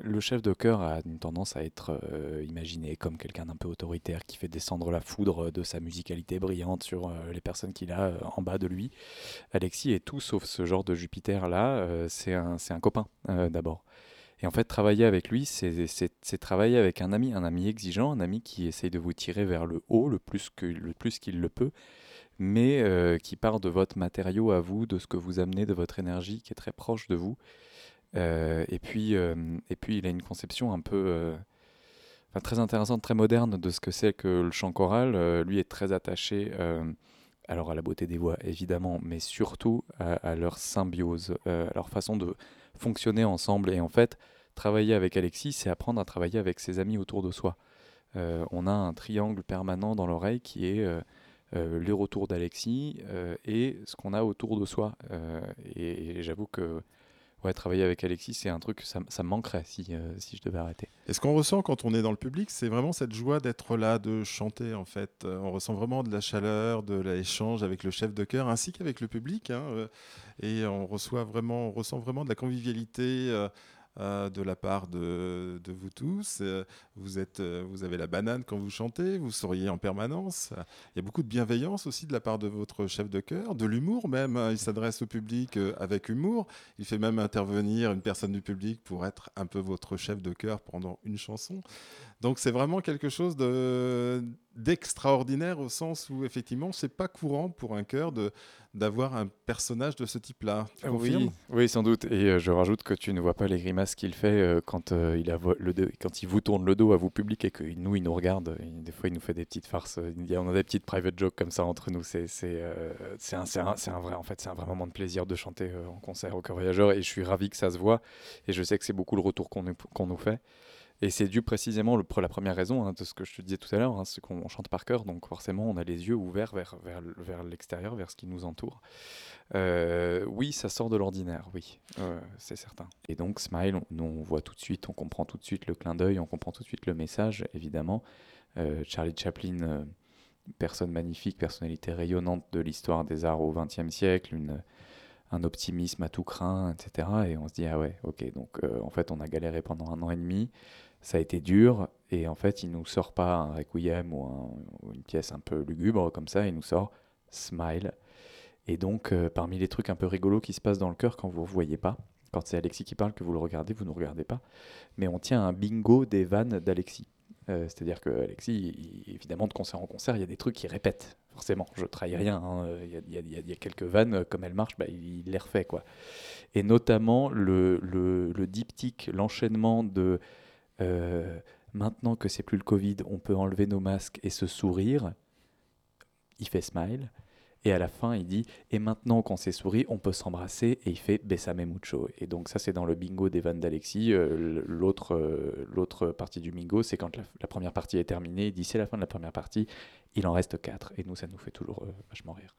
le chef de chœur a une tendance à être euh, imaginé comme quelqu'un d'un peu autoritaire qui fait descendre la foudre de sa musicalité brillante sur euh, les personnes qu'il a euh, en bas de lui. Alexis est tout sauf ce genre de Jupiter-là. c'est un, un copain d'abord. Et en fait, travailler avec lui, c'est travailler avec un ami, un ami exigeant, un ami qui essaye de vous tirer vers le haut le plus que- le plus qu'il le peut, mais qui part de votre matériau à vous, de ce que vous amenez, de votre énergie qui est très proche de vous. Euh, et, puis, euh, et puis, il a une conception un peu euh, très intéressante, très moderne de ce que c'est que le chant choral. Lui est très attaché alors à la beauté des voix, évidemment, mais surtout à, leur symbiose, à leur façon de fonctionner ensemble. Et en fait, travailler avec Alexis, c'est apprendre à travailler avec ses amis autour de soi. On a un triangle permanent dans l'oreille qui est euh, euh, le retour d'Alexis et ce qu'on a autour de soi. Et j'avoue que ouais, travailler avec Alexis, c'est un truc que ça, ça manquerait si, euh, si je devais arrêter.
Et ce qu'on ressent quand on est dans le public, c'est vraiment cette joie d'être là, de chanter en fait. Euh, On ressent vraiment de la chaleur, de l'échange avec le chef de chœur ainsi qu'avec le public. hein, euh, Et on, reçoit vraiment, on ressent vraiment de la convivialité. Euh, de la part de, de vous tous. Euh, Vous, êtes, euh, vous avez la banane quand vous chantez, vous souriez en permanence. Il y a beaucoup de bienveillance aussi de la part de votre chef de chœur, de l'humour même. hein. Il s'adresse au public avec humour. Il fait même intervenir une personne du public pour être un peu votre chef de chœur pendant une chanson. Donc c'est vraiment quelque chose de d'extraordinaire au sens où effectivement c'est pas courant pour un chœur de d'avoir un personnage de ce type-là. Tu confirmes
Oui, oui, sans doute. Et euh, je rajoute que tu ne vois pas les grimaces qu'il fait euh, quand, euh, il a le quand il vous tourne le dos à vous public et que nous, il nous regarde. Et des fois, il nous fait des petites farces. Il y a- on a des petites private jokes comme ça entre nous. C'est c'est, c'est un, c'est un, c'est un vrai, en fait, c'est un vrai moment de plaisir de chanter en concert au Cœur Voyageur. Et je suis ravi que ça se voit. Et je sais que c'est beaucoup le retour qu'on nous, qu'on nous fait. Et c'est dû précisément le- la première raison hein, de ce que je te disais tout à l'heure, hein, c'est qu'on chante par cœur, donc forcément on a les yeux ouverts vers, vers, vers l'extérieur, vers ce qui nous entoure. Euh, oui, ça sort de l'ordinaire, oui, euh, c'est certain. Et donc Smile, on, nous on voit tout de suite, on comprend tout de suite le clin d'œil, on comprend tout de suite le message, évidemment. Euh, Charlie Chaplin, personne magnifique, personnalité rayonnante de l'histoire des arts au XXe siècle, un optimisme à tout craint, etc. Et on se dit, ah ouais, ok, donc en fait on a galéré pendant un an et demi, ça a été dur, et en fait il nous sort pas un requiem ou, un- ou une pièce un peu lugubre comme ça, il nous sort Smile. Et donc, euh, parmi les trucs un peu rigolos qui se passent dans le cœur quand vous ne voyez pas, quand c'est Alexis qui parle, que vous le regardez, vous ne regardez pas, mais on tient un bingo des vannes d'Alexis. Euh, C'est-à-dire que Alexis, évidemment, de concert en concert, il y a des trucs qu'il répète. Forcément, je trahis rien. Il y, a- quelques vannes, euh, comme elles marchent, bah, il, il les refait. Quoi. Et notamment le, le, le diptyque, l'enchaînement de euh, maintenant que c'est plus le Covid, on peut enlever nos masques et se sourire. Il fait smile. Et à la fin, il dit Et maintenant qu'on s'est souri, on peut s'embrasser. Et il fait Besame mucho. Et donc, ça, c'est dans le bingo des vannes d'Alexis. Euh, L'autre euh, l'autre partie du bingo, c'est quand la, première partie est terminée. Il dit C'est la fin de la première partie. Il en reste quatre. Et nous, ça nous fait toujours vachement rire.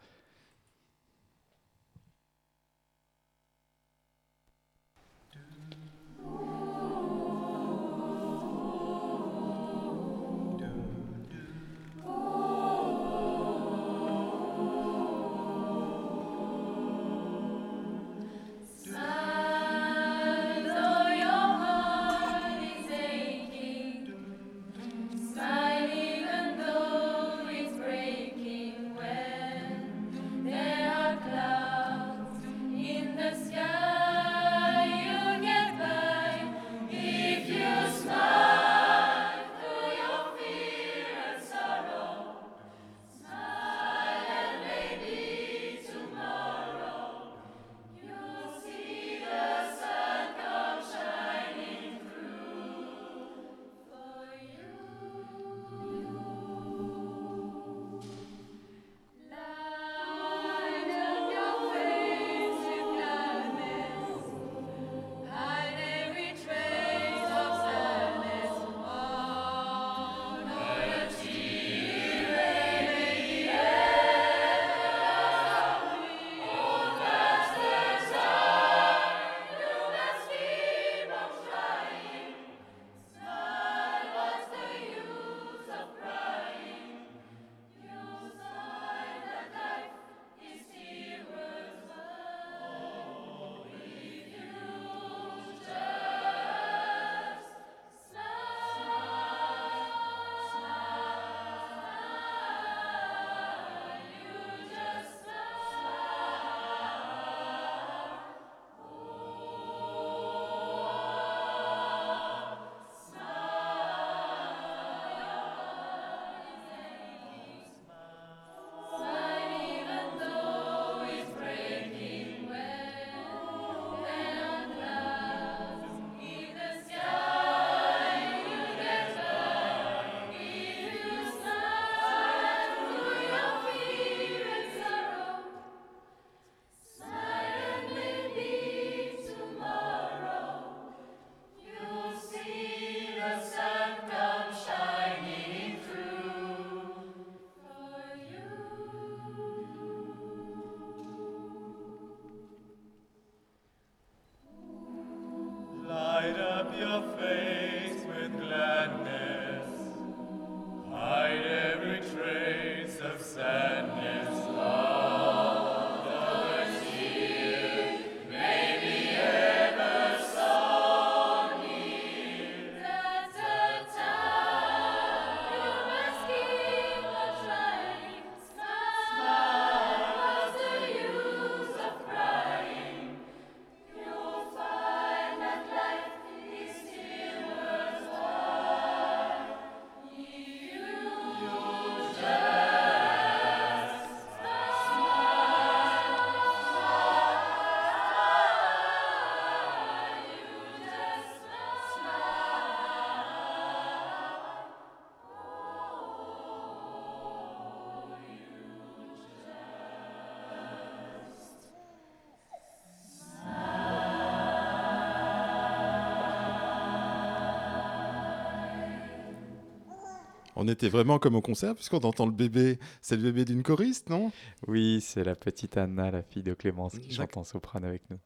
On
était vraiment comme au concert, puisqu'on entend le bébé. C'est le bébé d'une choriste, non?
Oui, c'est la petite Anna, la fille de Clémence, qui chante en soprano avec nous.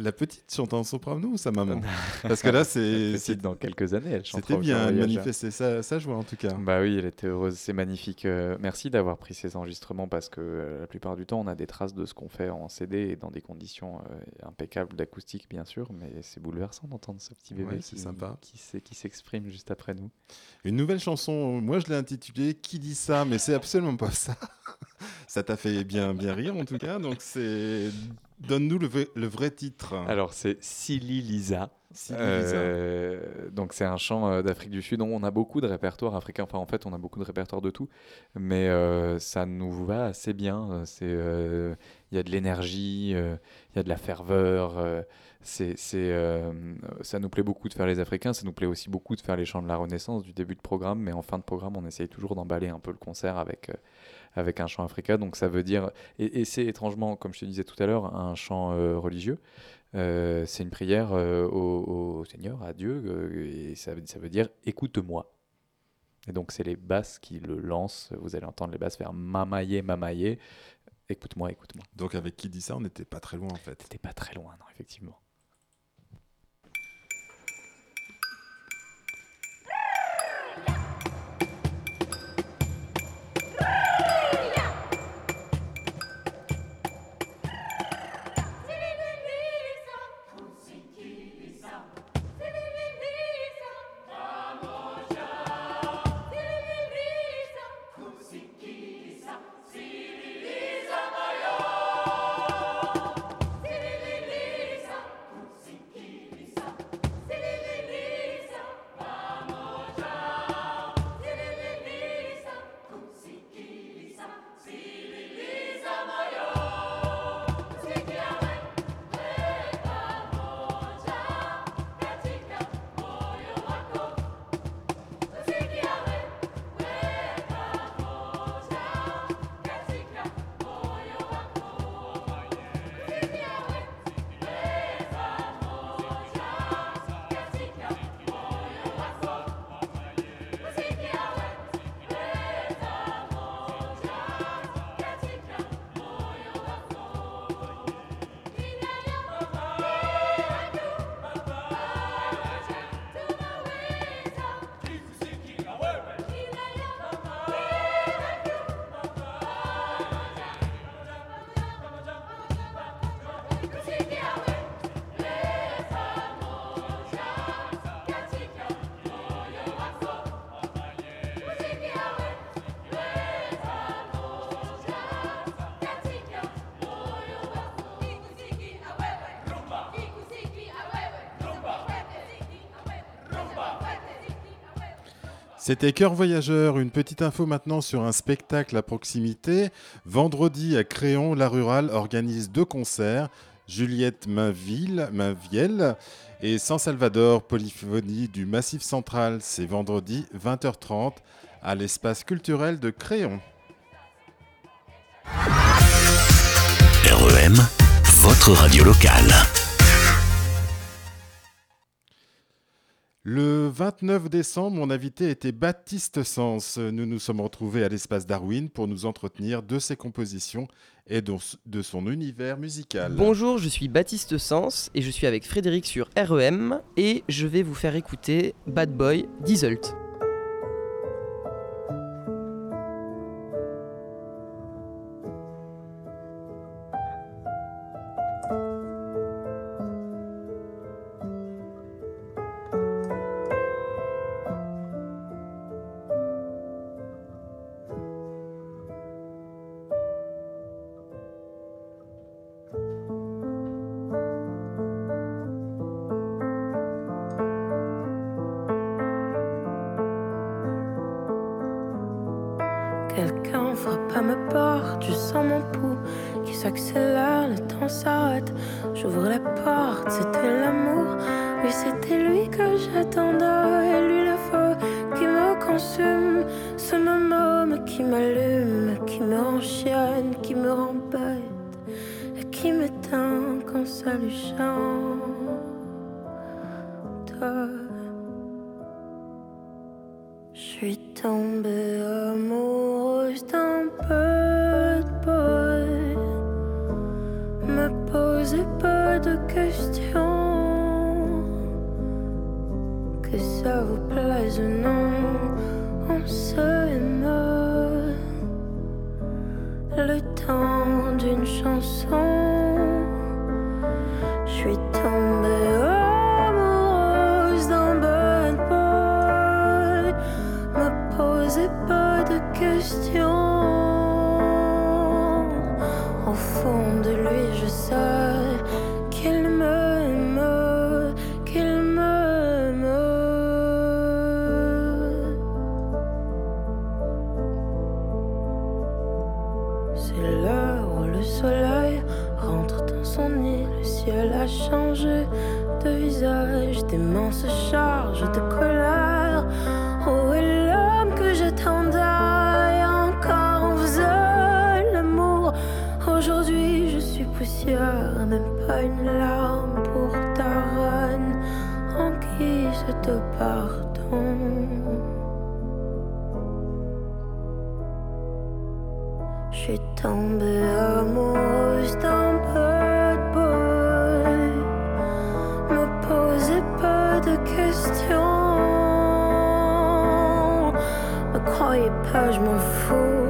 La petite chante en soprano ou sa maman [laughs] Parce que là, c'est.
Petite, dans quelques années, elle chantera
C'était bien, elle manifestait sa, sa joie en tout cas.
Bah oui, elle était heureuse, c'est magnifique. Euh, merci d'avoir pris ces enregistrements parce que euh, la plupart du temps, on a des traces de ce qu'on fait en CD et dans des conditions euh, impeccables d'acoustique, bien sûr, mais c'est bouleversant d'entendre ce petit bébé
Ouais,
qui,
sympa.
s'exprime juste après nous.
Une nouvelle chanson, moi je l'ai intitulée Qui dit ça? Mais c'est absolument pas ça. [laughs] Ça t'a fait bien, bien rire en tout cas. Donc c'est. Donne-nous le, vrai- le vrai titre.
Alors c'est Sili Lisa. Euh, donc c'est un chant euh, d'Afrique du Sud. On a beaucoup de répertoires africains. Enfin en fait on a beaucoup de répertoires de tout, mais euh, ça nous va assez bien. C'est euh, il y a de l'énergie, euh, il y a de la ferveur. euh, c'est euh, ça nous plaît beaucoup de faire les Africains. Ça nous plaît aussi beaucoup de faire les chants de la Renaissance du début de programme. Mais en fin de programme on essaye toujours d'emballer un peu le concert avec euh, avec un chant africain. Donc ça veut dire et, c'est étrangement comme je te disais tout à l'heure un chant euh, religieux. Euh, c'est une prière euh, au, Seigneur, à Dieu, euh, et ça, veut- ça veut dire écoute-moi. Et donc c'est les basses qui le lancent. Vous allez entendre les basses faire mamaye, mamaye. Écoute-moi, écoute-moi.
Donc avec qui dit ça, on n'était pas très loin en fait.
T'es pas très loin, non, effectivement.
C'était Cœur Voyageur, une petite info maintenant sur un spectacle à proximité. Vendredi à Créon, la Rurale organise deux concerts. Juliette Mainville, Mainvielle et San Salvador, polyphonie du Massif Central. C'est vendredi 20h30 à l'espace culturel de Créon.
REM, votre radio locale.
Le 29 décembre, mon invité était Baptiste Sens. Nous nous sommes retrouvés à l'espace Darwin pour nous entretenir de ses compositions et de son univers musical.
Bonjour, je suis Baptiste Sens et je suis avec Frédéric sur REM et je vais vous faire écouter Bad Boy d'Iselt.
Pas, je
m'en fous.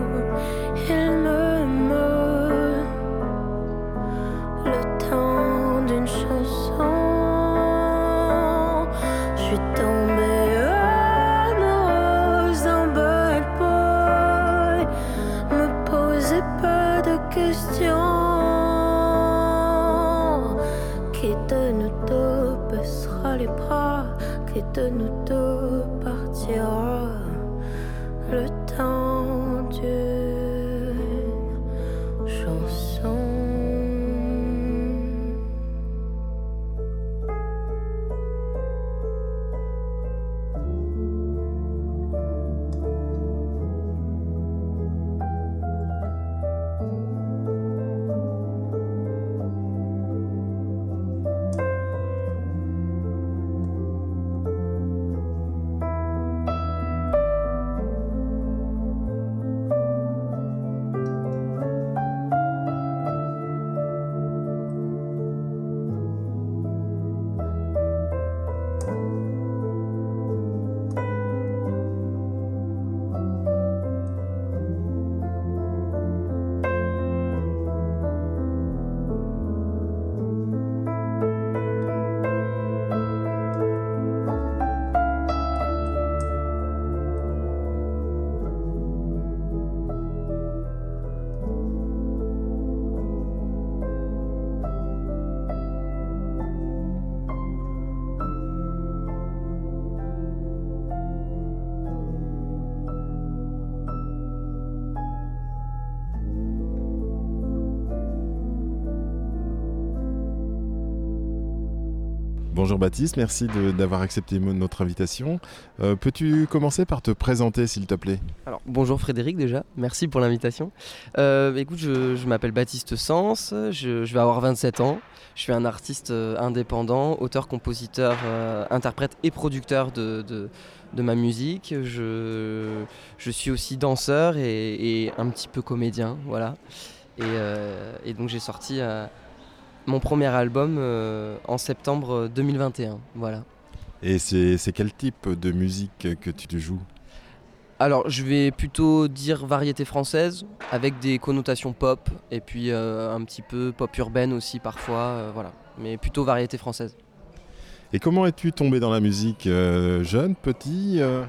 Bonjour Baptiste, merci d'avoir accepté notre invitation. Euh, Peux-tu commencer par te présenter s'il te plaît?
Alors, bonjour Frédéric déjà, merci pour l'invitation. Euh, écoute, je, m'appelle Baptiste Sens, je, vais avoir 27 ans. Je suis un artiste euh, indépendant, auteur, compositeur, euh, interprète et producteur de, ma musique. Je, suis aussi danseur et, un petit peu comédien, voilà. Et, donc j'ai sorti mon premier album euh, en septembre 2021, voilà.
Et c'est quel type de musique que tu joues?
Alors, je vais plutôt dire variété française, avec des connotations pop, et puis euh, un petit peu pop urbaine aussi parfois, euh, voilà. Mais plutôt variété française.
Et comment es-tu tombé dans la musique euh, Jeune, petit euh?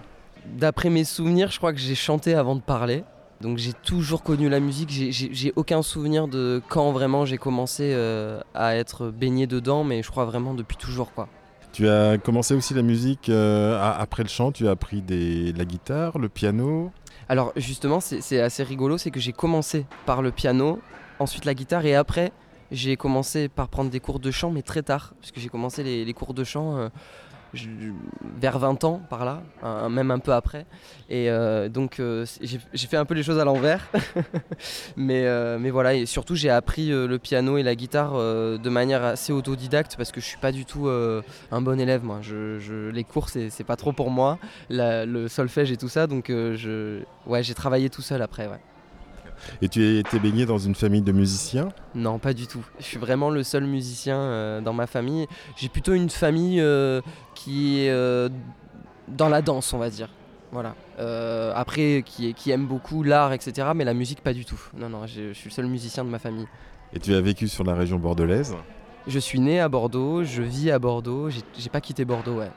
D'après mes souvenirs, je crois que j'ai chanté avant de parler. Donc j'ai toujours connu la musique, j'ai- aucun souvenir de quand vraiment j'ai commencé euh, à être baigné dedans, mais je crois vraiment depuis toujours quoi.
Tu as commencé aussi la musique euh, après le chant, tu as appris des, la guitare, le piano.
Alors justement, c'est assez rigolo, c'est que j'ai commencé par le piano, ensuite la guitare, et après j'ai commencé par prendre des cours de chant, mais très tard, parce que j'ai commencé les, les cours de chant euh, je- vers 20 ans, par là, même un peu après. Et euh, donc euh, j'ai fait un peu les choses à l'envers, [laughs] mais, euh, mais voilà, et surtout j'ai appris le piano et la guitare de manière assez autodidacte, parce que je suis pas du tout un bon élève, moi. Je, je- les cours, c'est pas trop pour moi la- le solfège et tout ça. Donc je, ouais, j'ai travaillé tout seul après. Ouais.
Et tu été baigné dans une famille de musiciens?
Non, pas du tout. Je suis vraiment le seul musicien euh, dans ma famille. J'ai plutôt une famille euh, qui est euh, dans la danse, on va dire. Voilà. Euh, après, qui, qui aime beaucoup l'art, etc. Mais la musique, pas du tout. Non, non, je suis le seul musicien de ma famille.
Et tu as vécu sur la région bordelaise
Je suis né à Bordeaux, je vis à Bordeaux. J'ai pas quitté Bordeaux, ouais.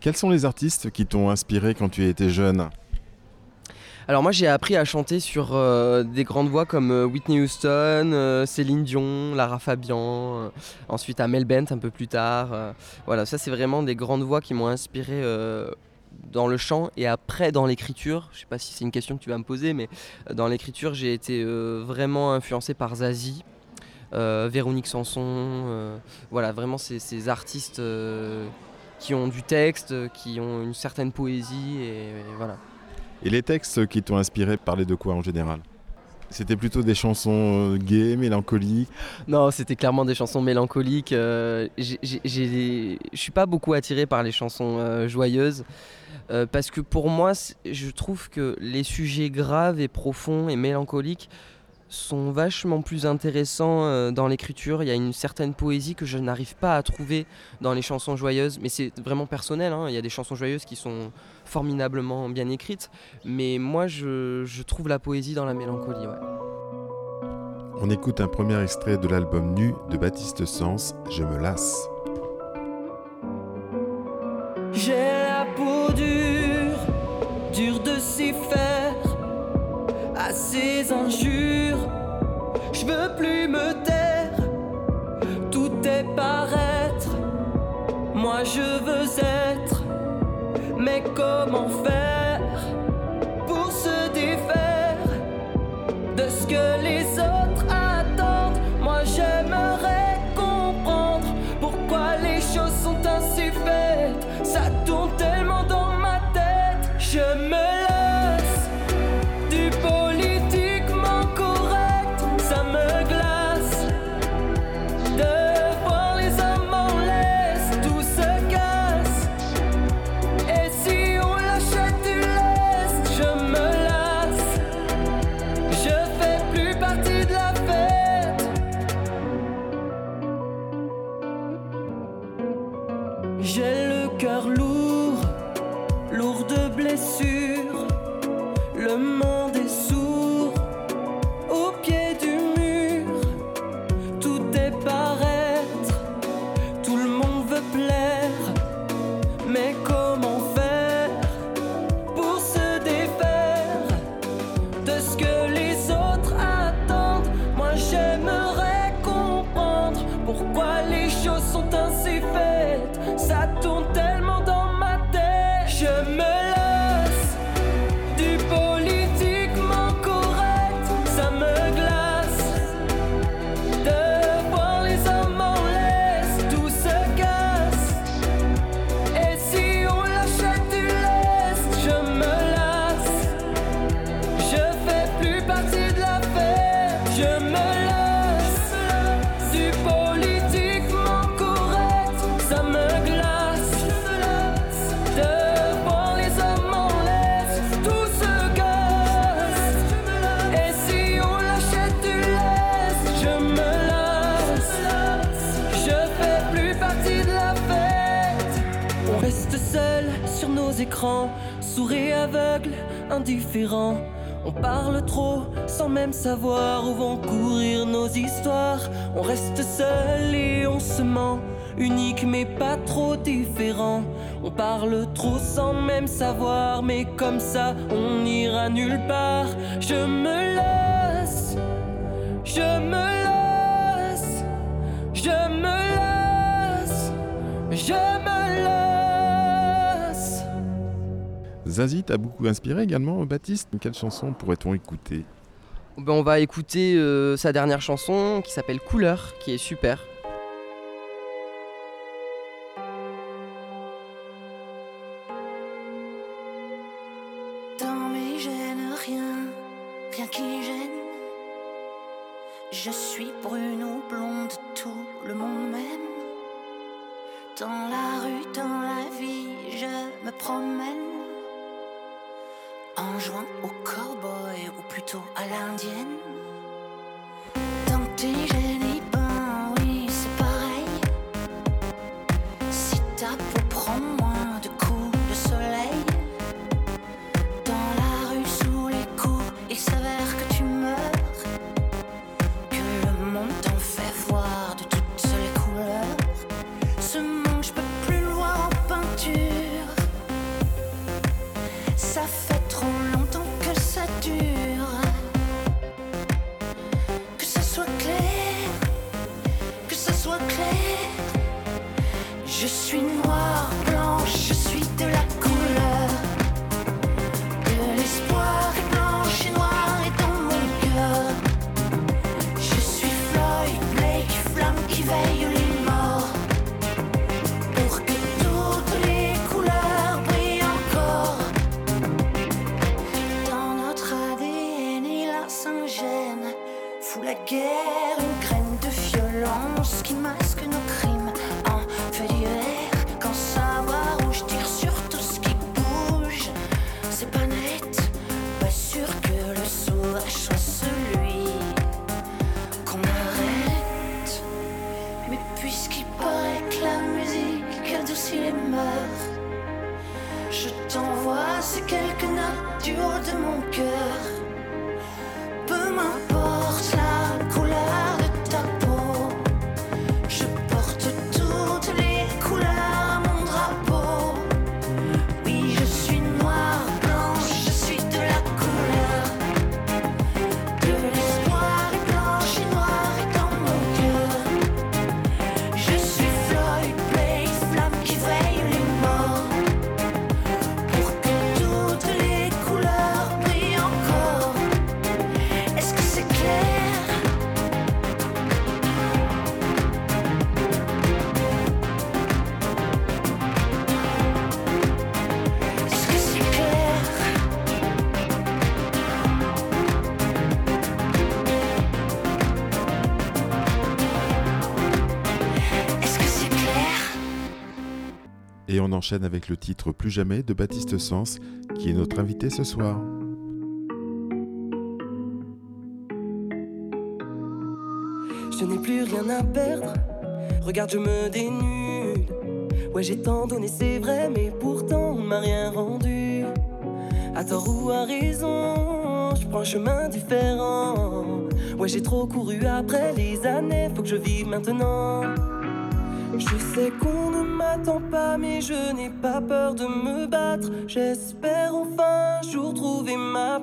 Quels sont les artistes qui t'ont inspiré quand tu étais jeune?
Alors moi j'ai appris à chanter sur euh, des grandes voix comme euh, Whitney Houston, euh, Céline Dion, Lara Fabian, ensuite à Mel Bent un peu plus tard. voilà, ça c'est vraiment des grandes voix qui m'ont inspiré dans le chant et après dans l'écriture. Je sais pas si c'est une question que tu vas me poser, mais dans l'écriture j'ai été vraiment influencé par Zazie. Véronique Sanson, voilà, vraiment ces, ces artistes qui ont du texte, qui ont une certaine poésie, et voilà.
Et les textes qui t'ont inspiré parlaient de quoi en général? C'était plutôt des chansons euh, gaies, mélancoliques?
Non, c'était clairement des chansons mélancoliques. euh, j'ai- Je suis pas beaucoup attiré par les chansons euh, joyeuses. parce que pour moi, je trouve que les sujets graves et profonds et mélancoliques sont vachement plus intéressants dans l'écriture. Il y a une certaine poésie que je n'arrive pas à trouver dans les chansons joyeuses. Mais c'est vraiment personnel. hein. Il y a des chansons joyeuses qui sont formidablement bien écrites. Mais moi, je, je trouve la poésie dans la mélancolie. ouais.
On écoute un premier extrait de l'album Nu de Baptiste Sens, Je me lasse.
J'ai la peau dure, dure de s'y faire à ces injures. Je veux plus me taire, tout est paraître. Moi je veux être, mais comment faire pour se défaire de ce que les autres attendent? Moi j'aimerais comprendre pourquoi les choses sont ainsi faites. Ça tourne tellement dans ma tête. Je me ça on n'ira nulle part. Je me lasse, je me lasse, je me lasse, je me lasse.
Zazie t'a beaucoup inspiré également, Baptiste Quelle chanson pourrait-on écouter?
Ben, on va écouter euh, sa dernière chanson qui s'appelle Couleur, qui est super.
Enchaîne avec le titre Plus jamais de Baptiste Sens, qui est notre invité ce soir.
Je n'ai plus rien à perdre. Regarde, je me dénude. Ouais, j'ai tant donné, c'est vrai, mais pourtant on m'a rien rendu. À tort ou à raison, je prends un chemin différent. Ouais, j'ai trop couru après les années, faut que je vive maintenant. Je sais qu'on ne m'attend pas, mais je n'ai pas peur de me battre. J'espère enfin un jour trouver ma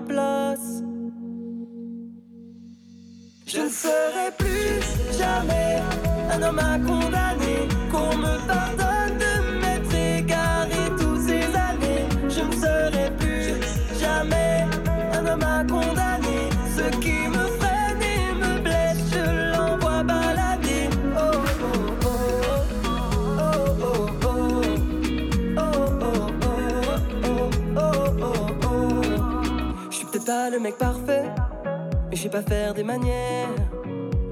pas faire des manières.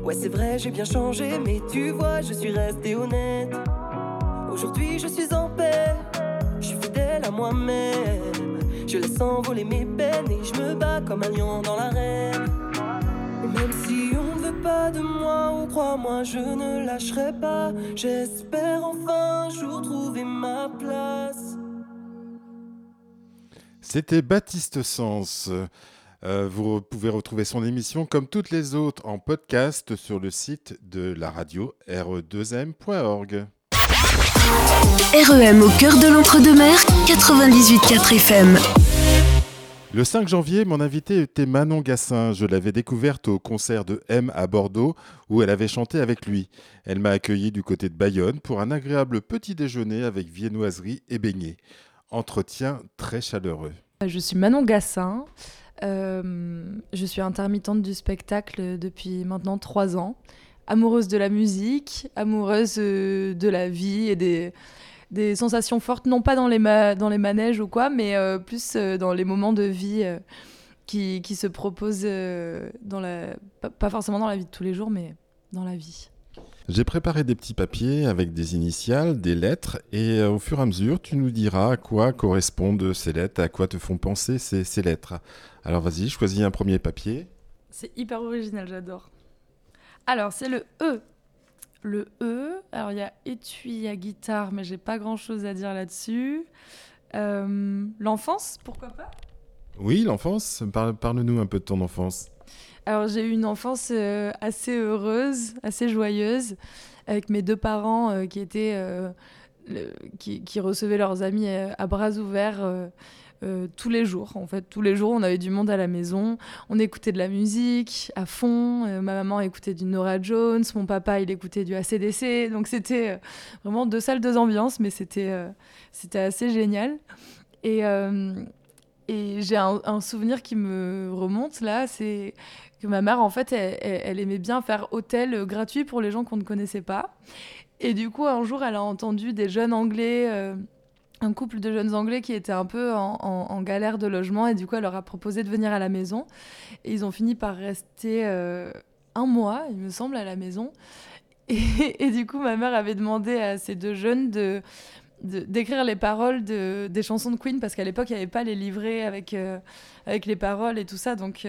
Ouais, c'est vrai, j'ai bien changé, mais tu vois, je suis resté honnête. Aujourd'hui, je suis en paix, je suis fidèle à moi-même. Je laisse envoler mes peines et je me bats comme un lion dans l'arène. Même si on ne veut pas de moi, ou crois-moi, je ne lâcherai pas. J'espère enfin un jour trouver ma place.
C'était Baptiste Sens. Euh, vous pouvez retrouver son émission comme toutes les autres en podcast sur le site de la radio E re2m.org.
REM au cœur de l'entre-deux-mer, 98.4 FM.
Le 5 janvier, mon invité était Manon Gassin. Je l'avais découverte au concert de M à Bordeaux où elle avait chanté avec lui. Elle m'a accueilli du côté de Bayonne pour un agréable petit déjeuner avec viennoiserie et beignets. Entretien très chaleureux.
Je suis Manon Gassin. Euh, je suis intermittente du spectacle depuis maintenant trois ans. Amoureuse de la musique, amoureuse euh, de la vie et des, des sensations fortes, non pas dans les, dans les manèges ou quoi, mais euh, plus dans les moments de vie qui, qui se proposent dans la, pas forcément dans la vie de tous les jours, mais dans la vie.
J'ai préparé des petits papiers avec des initiales, des lettres, et euh, au fur et à mesure, tu nous diras à quoi correspondent ces lettres, à quoi te font penser ces, ces lettres. Alors vas-y, choisis un premier papier.
C'est hyper original, j'adore. Alors, c'est le E. Le E, alors il y a étui à guitare, mais j'ai pas grand chose à dire là-dessus. Euh, L'enfance, pourquoi pas?
Oui, l'enfance, Parle- parle-nous un peu de ton enfance.
Alors, j'ai eu une enfance euh, assez heureuse, assez joyeuse, avec mes deux parents euh, qui étaient. euh, qui, recevaient leurs amis à bras ouverts. tous les jours, en fait, tous les jours, on avait du monde à la maison. On écoutait de la musique à fond. Ma maman écoutait du Nora Jones, mon papa il écoutait du ACDC. Donc c'était vraiment deux salles, deux ambiances, mais c'était c'était assez génial. Et, et j'ai un, un souvenir qui me remonte là, c'est que ma mère, en fait, elle, elle- aimait bien faire hôtel euh, gratuit pour les gens qu'on ne connaissait pas. Et du coup, un jour, elle a entendu des jeunes Anglais, euh, un couple de jeunes Anglais qui étaient un peu en, en- galère de logement, et du coup, elle leur a proposé de venir à la maison. Et ils ont fini par rester euh, un mois, il me semble, à la maison. Et, [laughs] du coup, ma mère avait demandé à ces deux jeunes de d'écrire les paroles de, des chansons de Queen parce qu'à l'époque il n'y avait pas les livrets avec, avec les paroles et tout ça donc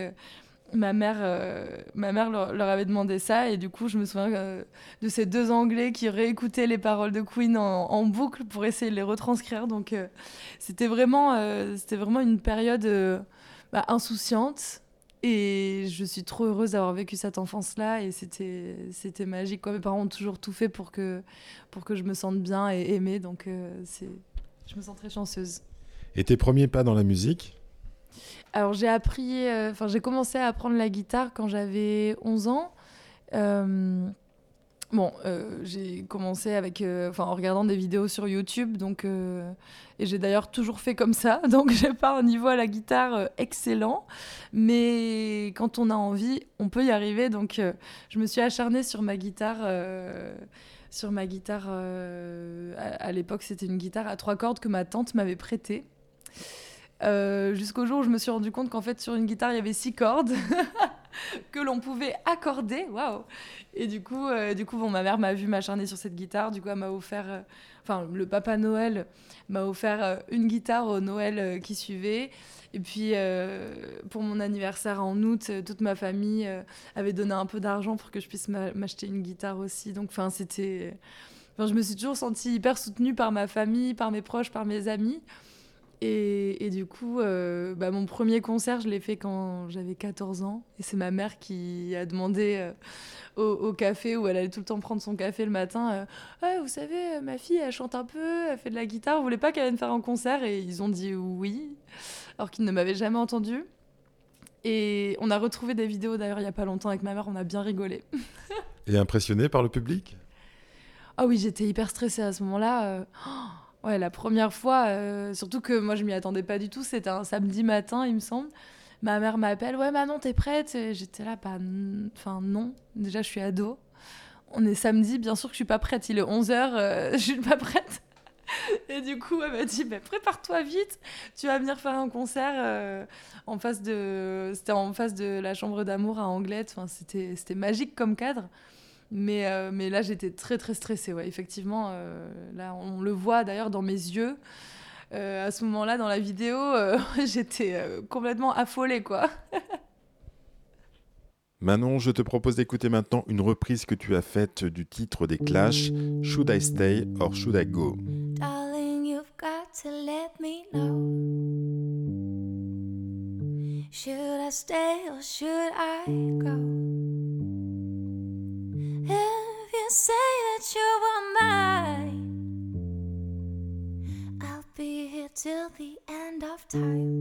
ma mère, euh, ma mère leur, avait demandé ça et du coup je me souviens euh, de ces deux Anglais qui réécoutaient les paroles de Queen en, boucle pour essayer de les retranscrire. Donc euh, c'était vraiment, vraiment une période bah, insouciante et je suis trop heureuse d'avoir vécu cette enfance-là et c'était, magique. Quoi. Mes parents ont toujours tout fait pour que, pour que je me sente bien et aimée, donc c'est, je me sens très chanceuse.
Et tes premiers pas dans la musique?
Alors j'ai appris, euh, enfin j'ai commencé à apprendre la guitare quand j'avais 11 ans. Euh, bon, euh, j'ai commencé avec, enfin en regardant des vidéos sur YouTube, donc et j'ai d'ailleurs toujours fait comme ça, [laughs] donc j'ai pas un niveau à la guitare excellent, mais quand on a envie, on peut y arriver. Donc je me suis acharnée sur ma guitare. sur ma guitare, à l'époque, c'était une guitare à trois cordes que ma tante m'avait prêtée. Euh, jusqu'au jour où je me suis rendu compte qu'en fait sur une guitare il y avait six cordes [laughs] que l'on pouvait accorder. Waouh. Et du coup euh, du coup bon ma mère m'a vu m'acharner sur cette guitare. Du coup elle m'a offert euh, enfin le papa Noël m'a offert une guitare au Noël qui suivait. Et puis pour mon anniversaire en août toute ma famille avait donné un peu d'argent pour que je puisse m'a- m'acheter une guitare aussi. Donc enfin c'était je me suis toujours sentie hyper soutenue par ma famille par mes proches par mes amis et, et du coup, euh, bah, mon premier concert, je l'ai fait quand j'avais 14 ans. Et c'est ma mère qui a demandé euh, au, au café, où elle allait tout le temps prendre son café le matin euh, Ouais, Vous savez, ma fille, elle chante un peu, elle fait de la guitare, vous voulez pas qu'elle vienne faire un concert? Et ils ont dit oui, alors qu'ils ne m'avaient jamais entendu. Et on a retrouvé des vidéos d'ailleurs il y a pas longtemps avec ma mère, on a bien rigolé. [laughs]
Et impressionné par le public?
Ah oui, j'étais hyper stressée à ce moment-là. oh, ouais, la première fois, euh, surtout que moi je m'y attendais pas du tout. C'était un samedi matin, il me semble. Ma mère m'appelle, ouais Manon, t'es prête? J'étais là, bah, enfin non. Déjà, je suis ado. On est samedi, bien sûr que je suis pas prête. Il est 11h, [laughs] je suis pas prête. Et du coup, elle m'a dit, bah, prépare-toi vite, tu vas venir faire un concert euh, en face de, c'était en face de la chambre d'amour à Anglette. Enfin, c'était magique comme cadre. Mais, euh, mais là, j'étais très très stressée. Ouais. Effectivement, euh, là, on le voit d'ailleurs dans mes yeux. Euh, à ce moment-là, dans la vidéo, euh, [laughs] j'étais euh, complètement affolée, quoi. [laughs]
Manon, je te propose d'écouter maintenant une reprise que tu as faite du titre des Clash, Should I Stay or Should I Go?
Darling, you've got to let me know. Should I stay or should I go? You say that you are mine, I'll be here till the end of time.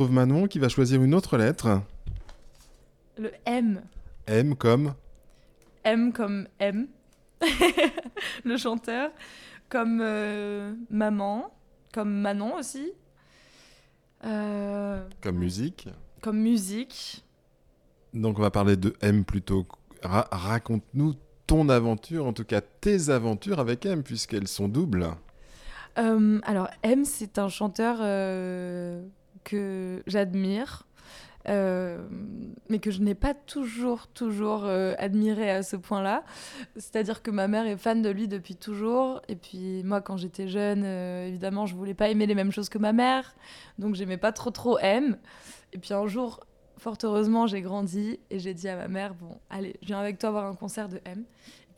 Retrouve Manon qui va choisir une autre lettre.
Le M.
M comme
M comme M. [laughs] le chanteur. Comme euh, maman. Comme Manon aussi. Euh,
comme musique.
comme musique.
Donc on va parler de M plutôt. Ra- Raconte-nous ton aventure, en tout cas tes aventures avec M, puisqu'elles sont doubles.
Euh, alors, M, c'est un chanteur que j'admire, euh, mais que je n'ai pas toujours, toujours euh, admiré à ce point-là. C'est-à-dire que ma mère est fan de lui depuis toujours, et puis moi, quand j'étais jeune, euh, évidemment, je voulais pas aimer les mêmes choses que ma mère, donc j'aimais pas trop, trop M. Et puis un jour, fort heureusement, j'ai grandi et j'ai dit à ma mère, bon, allez, je viens avec toi voir un concert de M.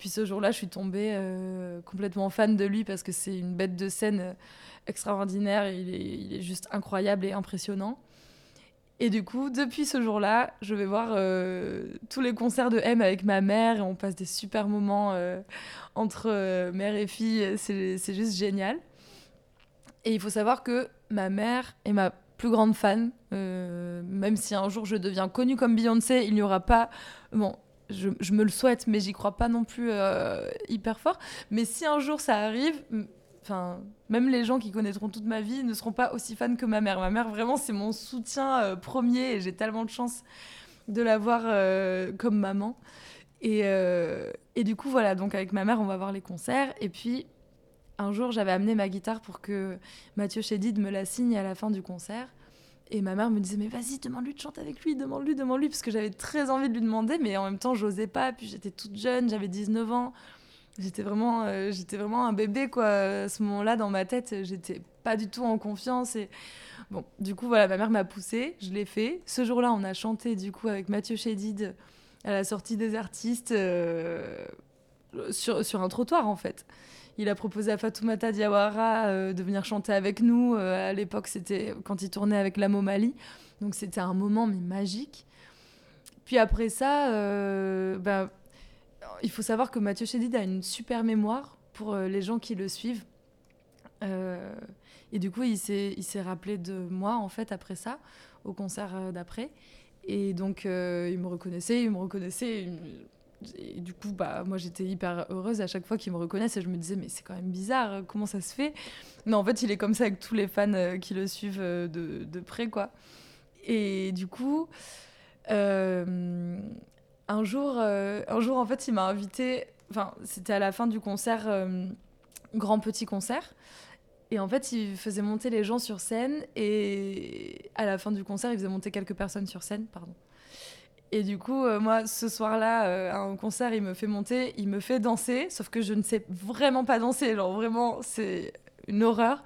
Puis ce jour-là, je suis tombée euh, complètement fan de lui parce que c'est une bête de scène euh, extraordinaire. Il est, juste incroyable et impressionnant. Et du coup, depuis ce jour-là, je vais voir euh, tous les concerts de M avec ma mère et on passe des super moments entre mère et fille. C'est juste génial. Et il faut savoir que ma mère est ma plus grande fan. Même si un jour je deviens connue comme Beyoncé, il n'y aura pas. Bon, je, me le souhaite, mais j'y crois pas non plus euh, hyper fort. Mais si un jour ça arrive, enfin, même les gens qui connaîtront toute ma vie ne seront pas aussi fans que ma mère. Ma mère, vraiment, c'est mon soutien euh, premier et j'ai tellement de chance de l'avoir euh, comme maman. Et, et du coup, voilà, donc avec ma mère, on va voir les concerts. Et puis, un jour, j'avais amené ma guitare pour que Mathieu Chédid me la signe à la fin du concert. Et ma mère me disait, mais vas-y, demande-lui de chanter avec lui, demande-lui, demande-lui, parce que j'avais très envie de lui demander, mais en même temps, j'osais pas. Puis j'étais toute jeune, j'avais 19 ans. J'étais vraiment, euh, vraiment un bébé, quoi. À ce moment-là, dans ma tête, j'étais pas du tout en confiance. Et bon, du coup, voilà, ma mère m'a poussée, je l'ai fait. Ce jour-là, on a chanté, du coup, avec Mathieu Chédid à la sortie des artistes euh, sur, sur un trottoir, en fait. Il a proposé à Fatoumata Diawara euh, de venir chanter avec nous. Euh, à l'époque, c'était quand il tournait avec la Mali. Donc c'était un moment mais magique. Puis après ça, bah, il faut savoir que Mathieu Chédid a une super mémoire pour les gens qui le suivent. Et du coup, il s'est rappelé de moi, en fait, après ça, au concert d'après. Et donc, il me reconnaissait, il me reconnaissait. Et du coup, bah, moi, j'étais hyper heureuse à chaque fois qu'il me reconnaisse. Et je me disais, mais c'est quand même bizarre, comment ça se fait? Mais en fait, il est comme ça avec tous les fans euh, qui le suivent euh, de, de près, quoi. Et du coup, euh, un, jour, un jour, en fait, il m'a invité. Enfin, c'était à la fin du concert, grand petit concert. Et en fait, il faisait monter les gens sur scène. Et à la fin du concert, il faisait monter quelques personnes sur scène, pardon. Et du coup, euh, moi, ce soir-là, euh, un concert, il me fait monter, il me fait danser, sauf que je ne sais vraiment pas danser. Genre, vraiment, c'est une horreur.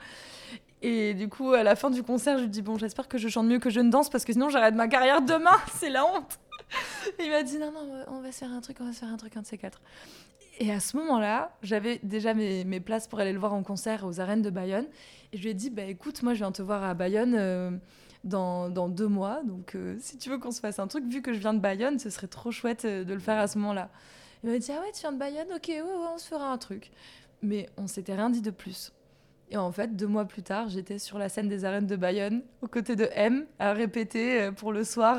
Et du coup, à la fin du concert, je lui dis Bon, j'espère que je chante mieux que je ne danse, parce que sinon, j'arrête ma carrière demain. [laughs] c'est la honte. [laughs] Il m'a dit Non, non, on va se faire un truc, on va se faire un truc, un de ces quatre. Et à ce moment-là, j'avais déjà mes, mes places pour aller le voir en concert aux arènes de Bayonne. Et je lui ai dit, bah écoute, moi je viens te voir à Bayonne euh, dans, deux mois. Donc euh, si tu veux qu'on se fasse un truc, vu que je viens de Bayonne, ce serait trop chouette euh, de le faire à ce moment-là. Il m'a dit, ah ouais, tu viens de Bayonne Ok, ouais, on se fera un truc. Mais on s'était rien dit de plus. Et en fait, deux mois plus tard, j'étais sur la scène des arènes de Bayonne, aux côtés de M, à répéter euh, pour le soir.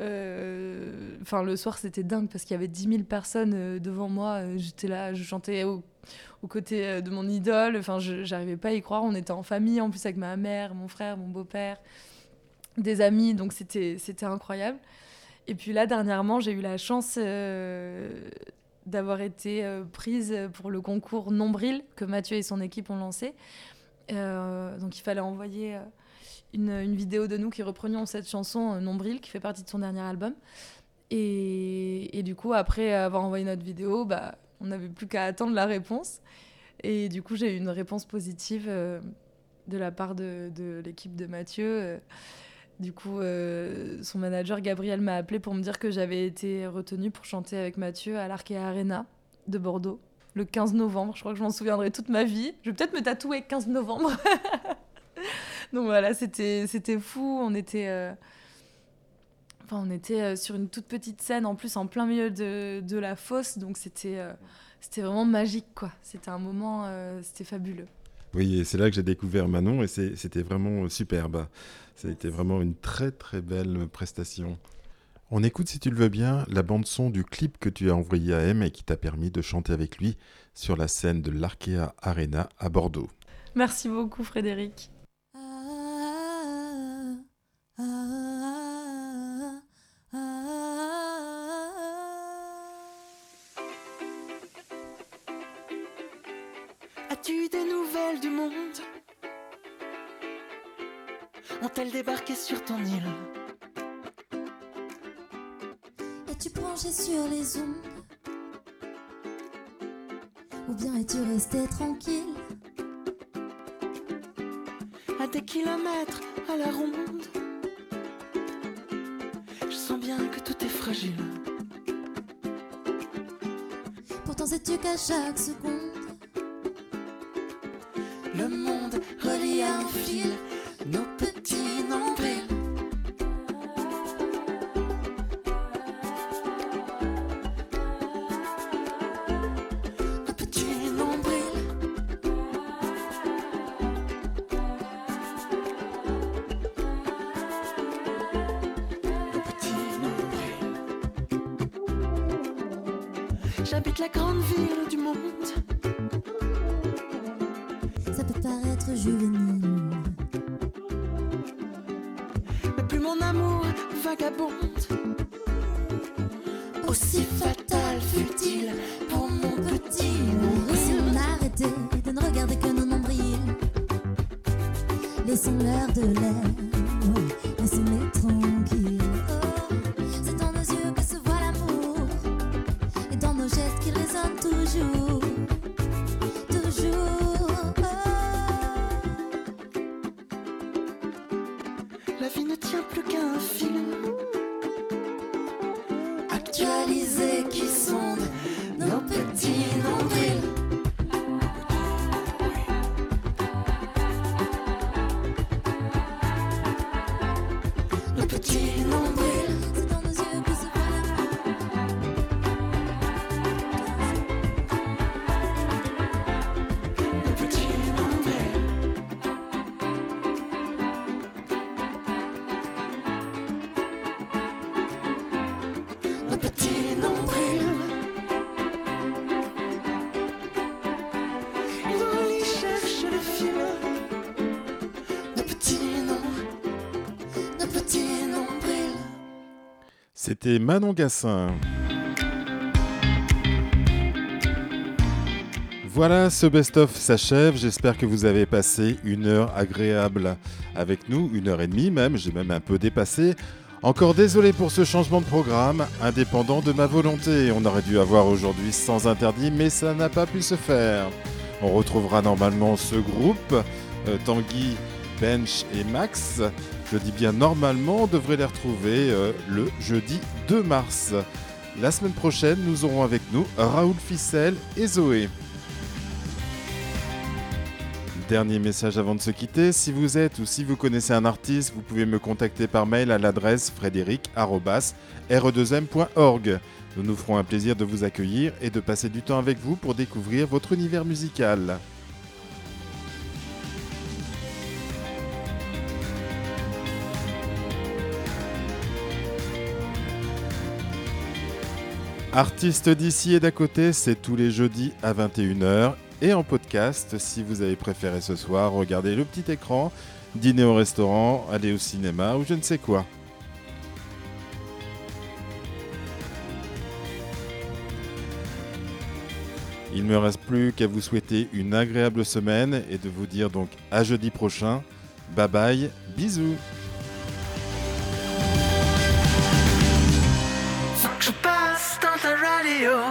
Enfin, le soir, c'était dingue parce qu'il y avait 10 000 personnes euh, devant moi. Euh, J'étais là, je chantais au- aux côtés euh, de mon idole. Enfin, j'arrivais pas à y croire. On était en famille, en plus avec ma mère, mon frère, mon beau-père, des amis. Donc, c'était incroyable. Et puis là, dernièrement, j'ai eu la chance euh, d'avoir été euh, prise pour le concours Nombril que Mathieu et son équipe ont lancé. Euh, donc, il fallait envoyer euh, une, vidéo de nous qui reprenions cette chanson euh, Nombril, qui fait partie de son dernier album. Et, du coup, après avoir envoyé notre vidéo, bah, on n'avait plus qu'à attendre la réponse. Et du coup, j'ai eu une réponse positive euh, de la part de, l'équipe de Mathieu. Euh, Du coup, son manager Gabriel m'a appelé pour me dire que j'avais été retenue pour chanter avec Mathieu à l'Arkea Arena de Bordeaux le 15 novembre. Je crois que je m'en souviendrai toute ma vie. Je vais peut-être me tatouer 15 novembre. [laughs] Donc voilà, c'était c'était fou. On était, euh, enfin, on était euh, sur une toute petite scène, en plus en plein milieu de, de la fosse. Donc c'était euh, c'était vraiment magique, quoi. C'était un moment, euh, c'était fabuleux.
Oui, et c'est là que j'ai découvert Manon et c'était vraiment superbe. Ça a été vraiment une très très belle prestation. On écoute, si tu le veux bien, la bande-son du clip que tu as envoyé à M et qui t'a permis de chanter avec lui sur la scène de l'Arkea Arena à Bordeaux.
Merci beaucoup, Frédéric.
As-tu des nouvelles du monde? Ont-elles débarqué sur ton île?
Es-tu branché sur les ondes? Ou bien es-tu resté tranquille?
À des kilomètres à la ronde? Que tout est fragile.
Pourtant sais-tu qu'à chaque seconde
Le monde relie à un fil. Nos petits Mais plus mon amour vagabonde Aussi fatal
Manon Gassin. Voilà, ce best-of s'achève. J'espère que vous avez passé une heure agréable avec nous, une heure et demie même, j'ai même un peu dépassé. Encore désolé pour ce changement de programme, indépendant de ma volonté. On aurait dû avoir aujourd'hui sans interdit, mais ça n'a pas pu se faire. On retrouvera normalement ce groupe, euh, Tanguy, Bench et Max. Je dis bien normalement, on devrait les retrouver euh, le jeudi 2 mars. La semaine prochaine, nous aurons avec nous Raoul Ficelle et Zoé. Dernier message avant de se quitter, si vous êtes ou si vous connaissez un artiste, vous pouvez me contacter par mail à l'adresse frédéric.re2m.org. Nous nous ferons un plaisir de vous accueillir et de passer du temps avec vous pour découvrir votre univers musical. Artistes d'ici et d'à côté, c'est tous les jeudis à 21h et en podcast si vous avez préféré ce soir, regardez le petit écran, dîner au restaurant, aller au cinéma ou je ne sais quoi. Il ne me reste plus qu'à vous souhaiter une agréable semaine et de vous dire donc à jeudi prochain. Bye bye, bisous
Faut que je passe dans ta radio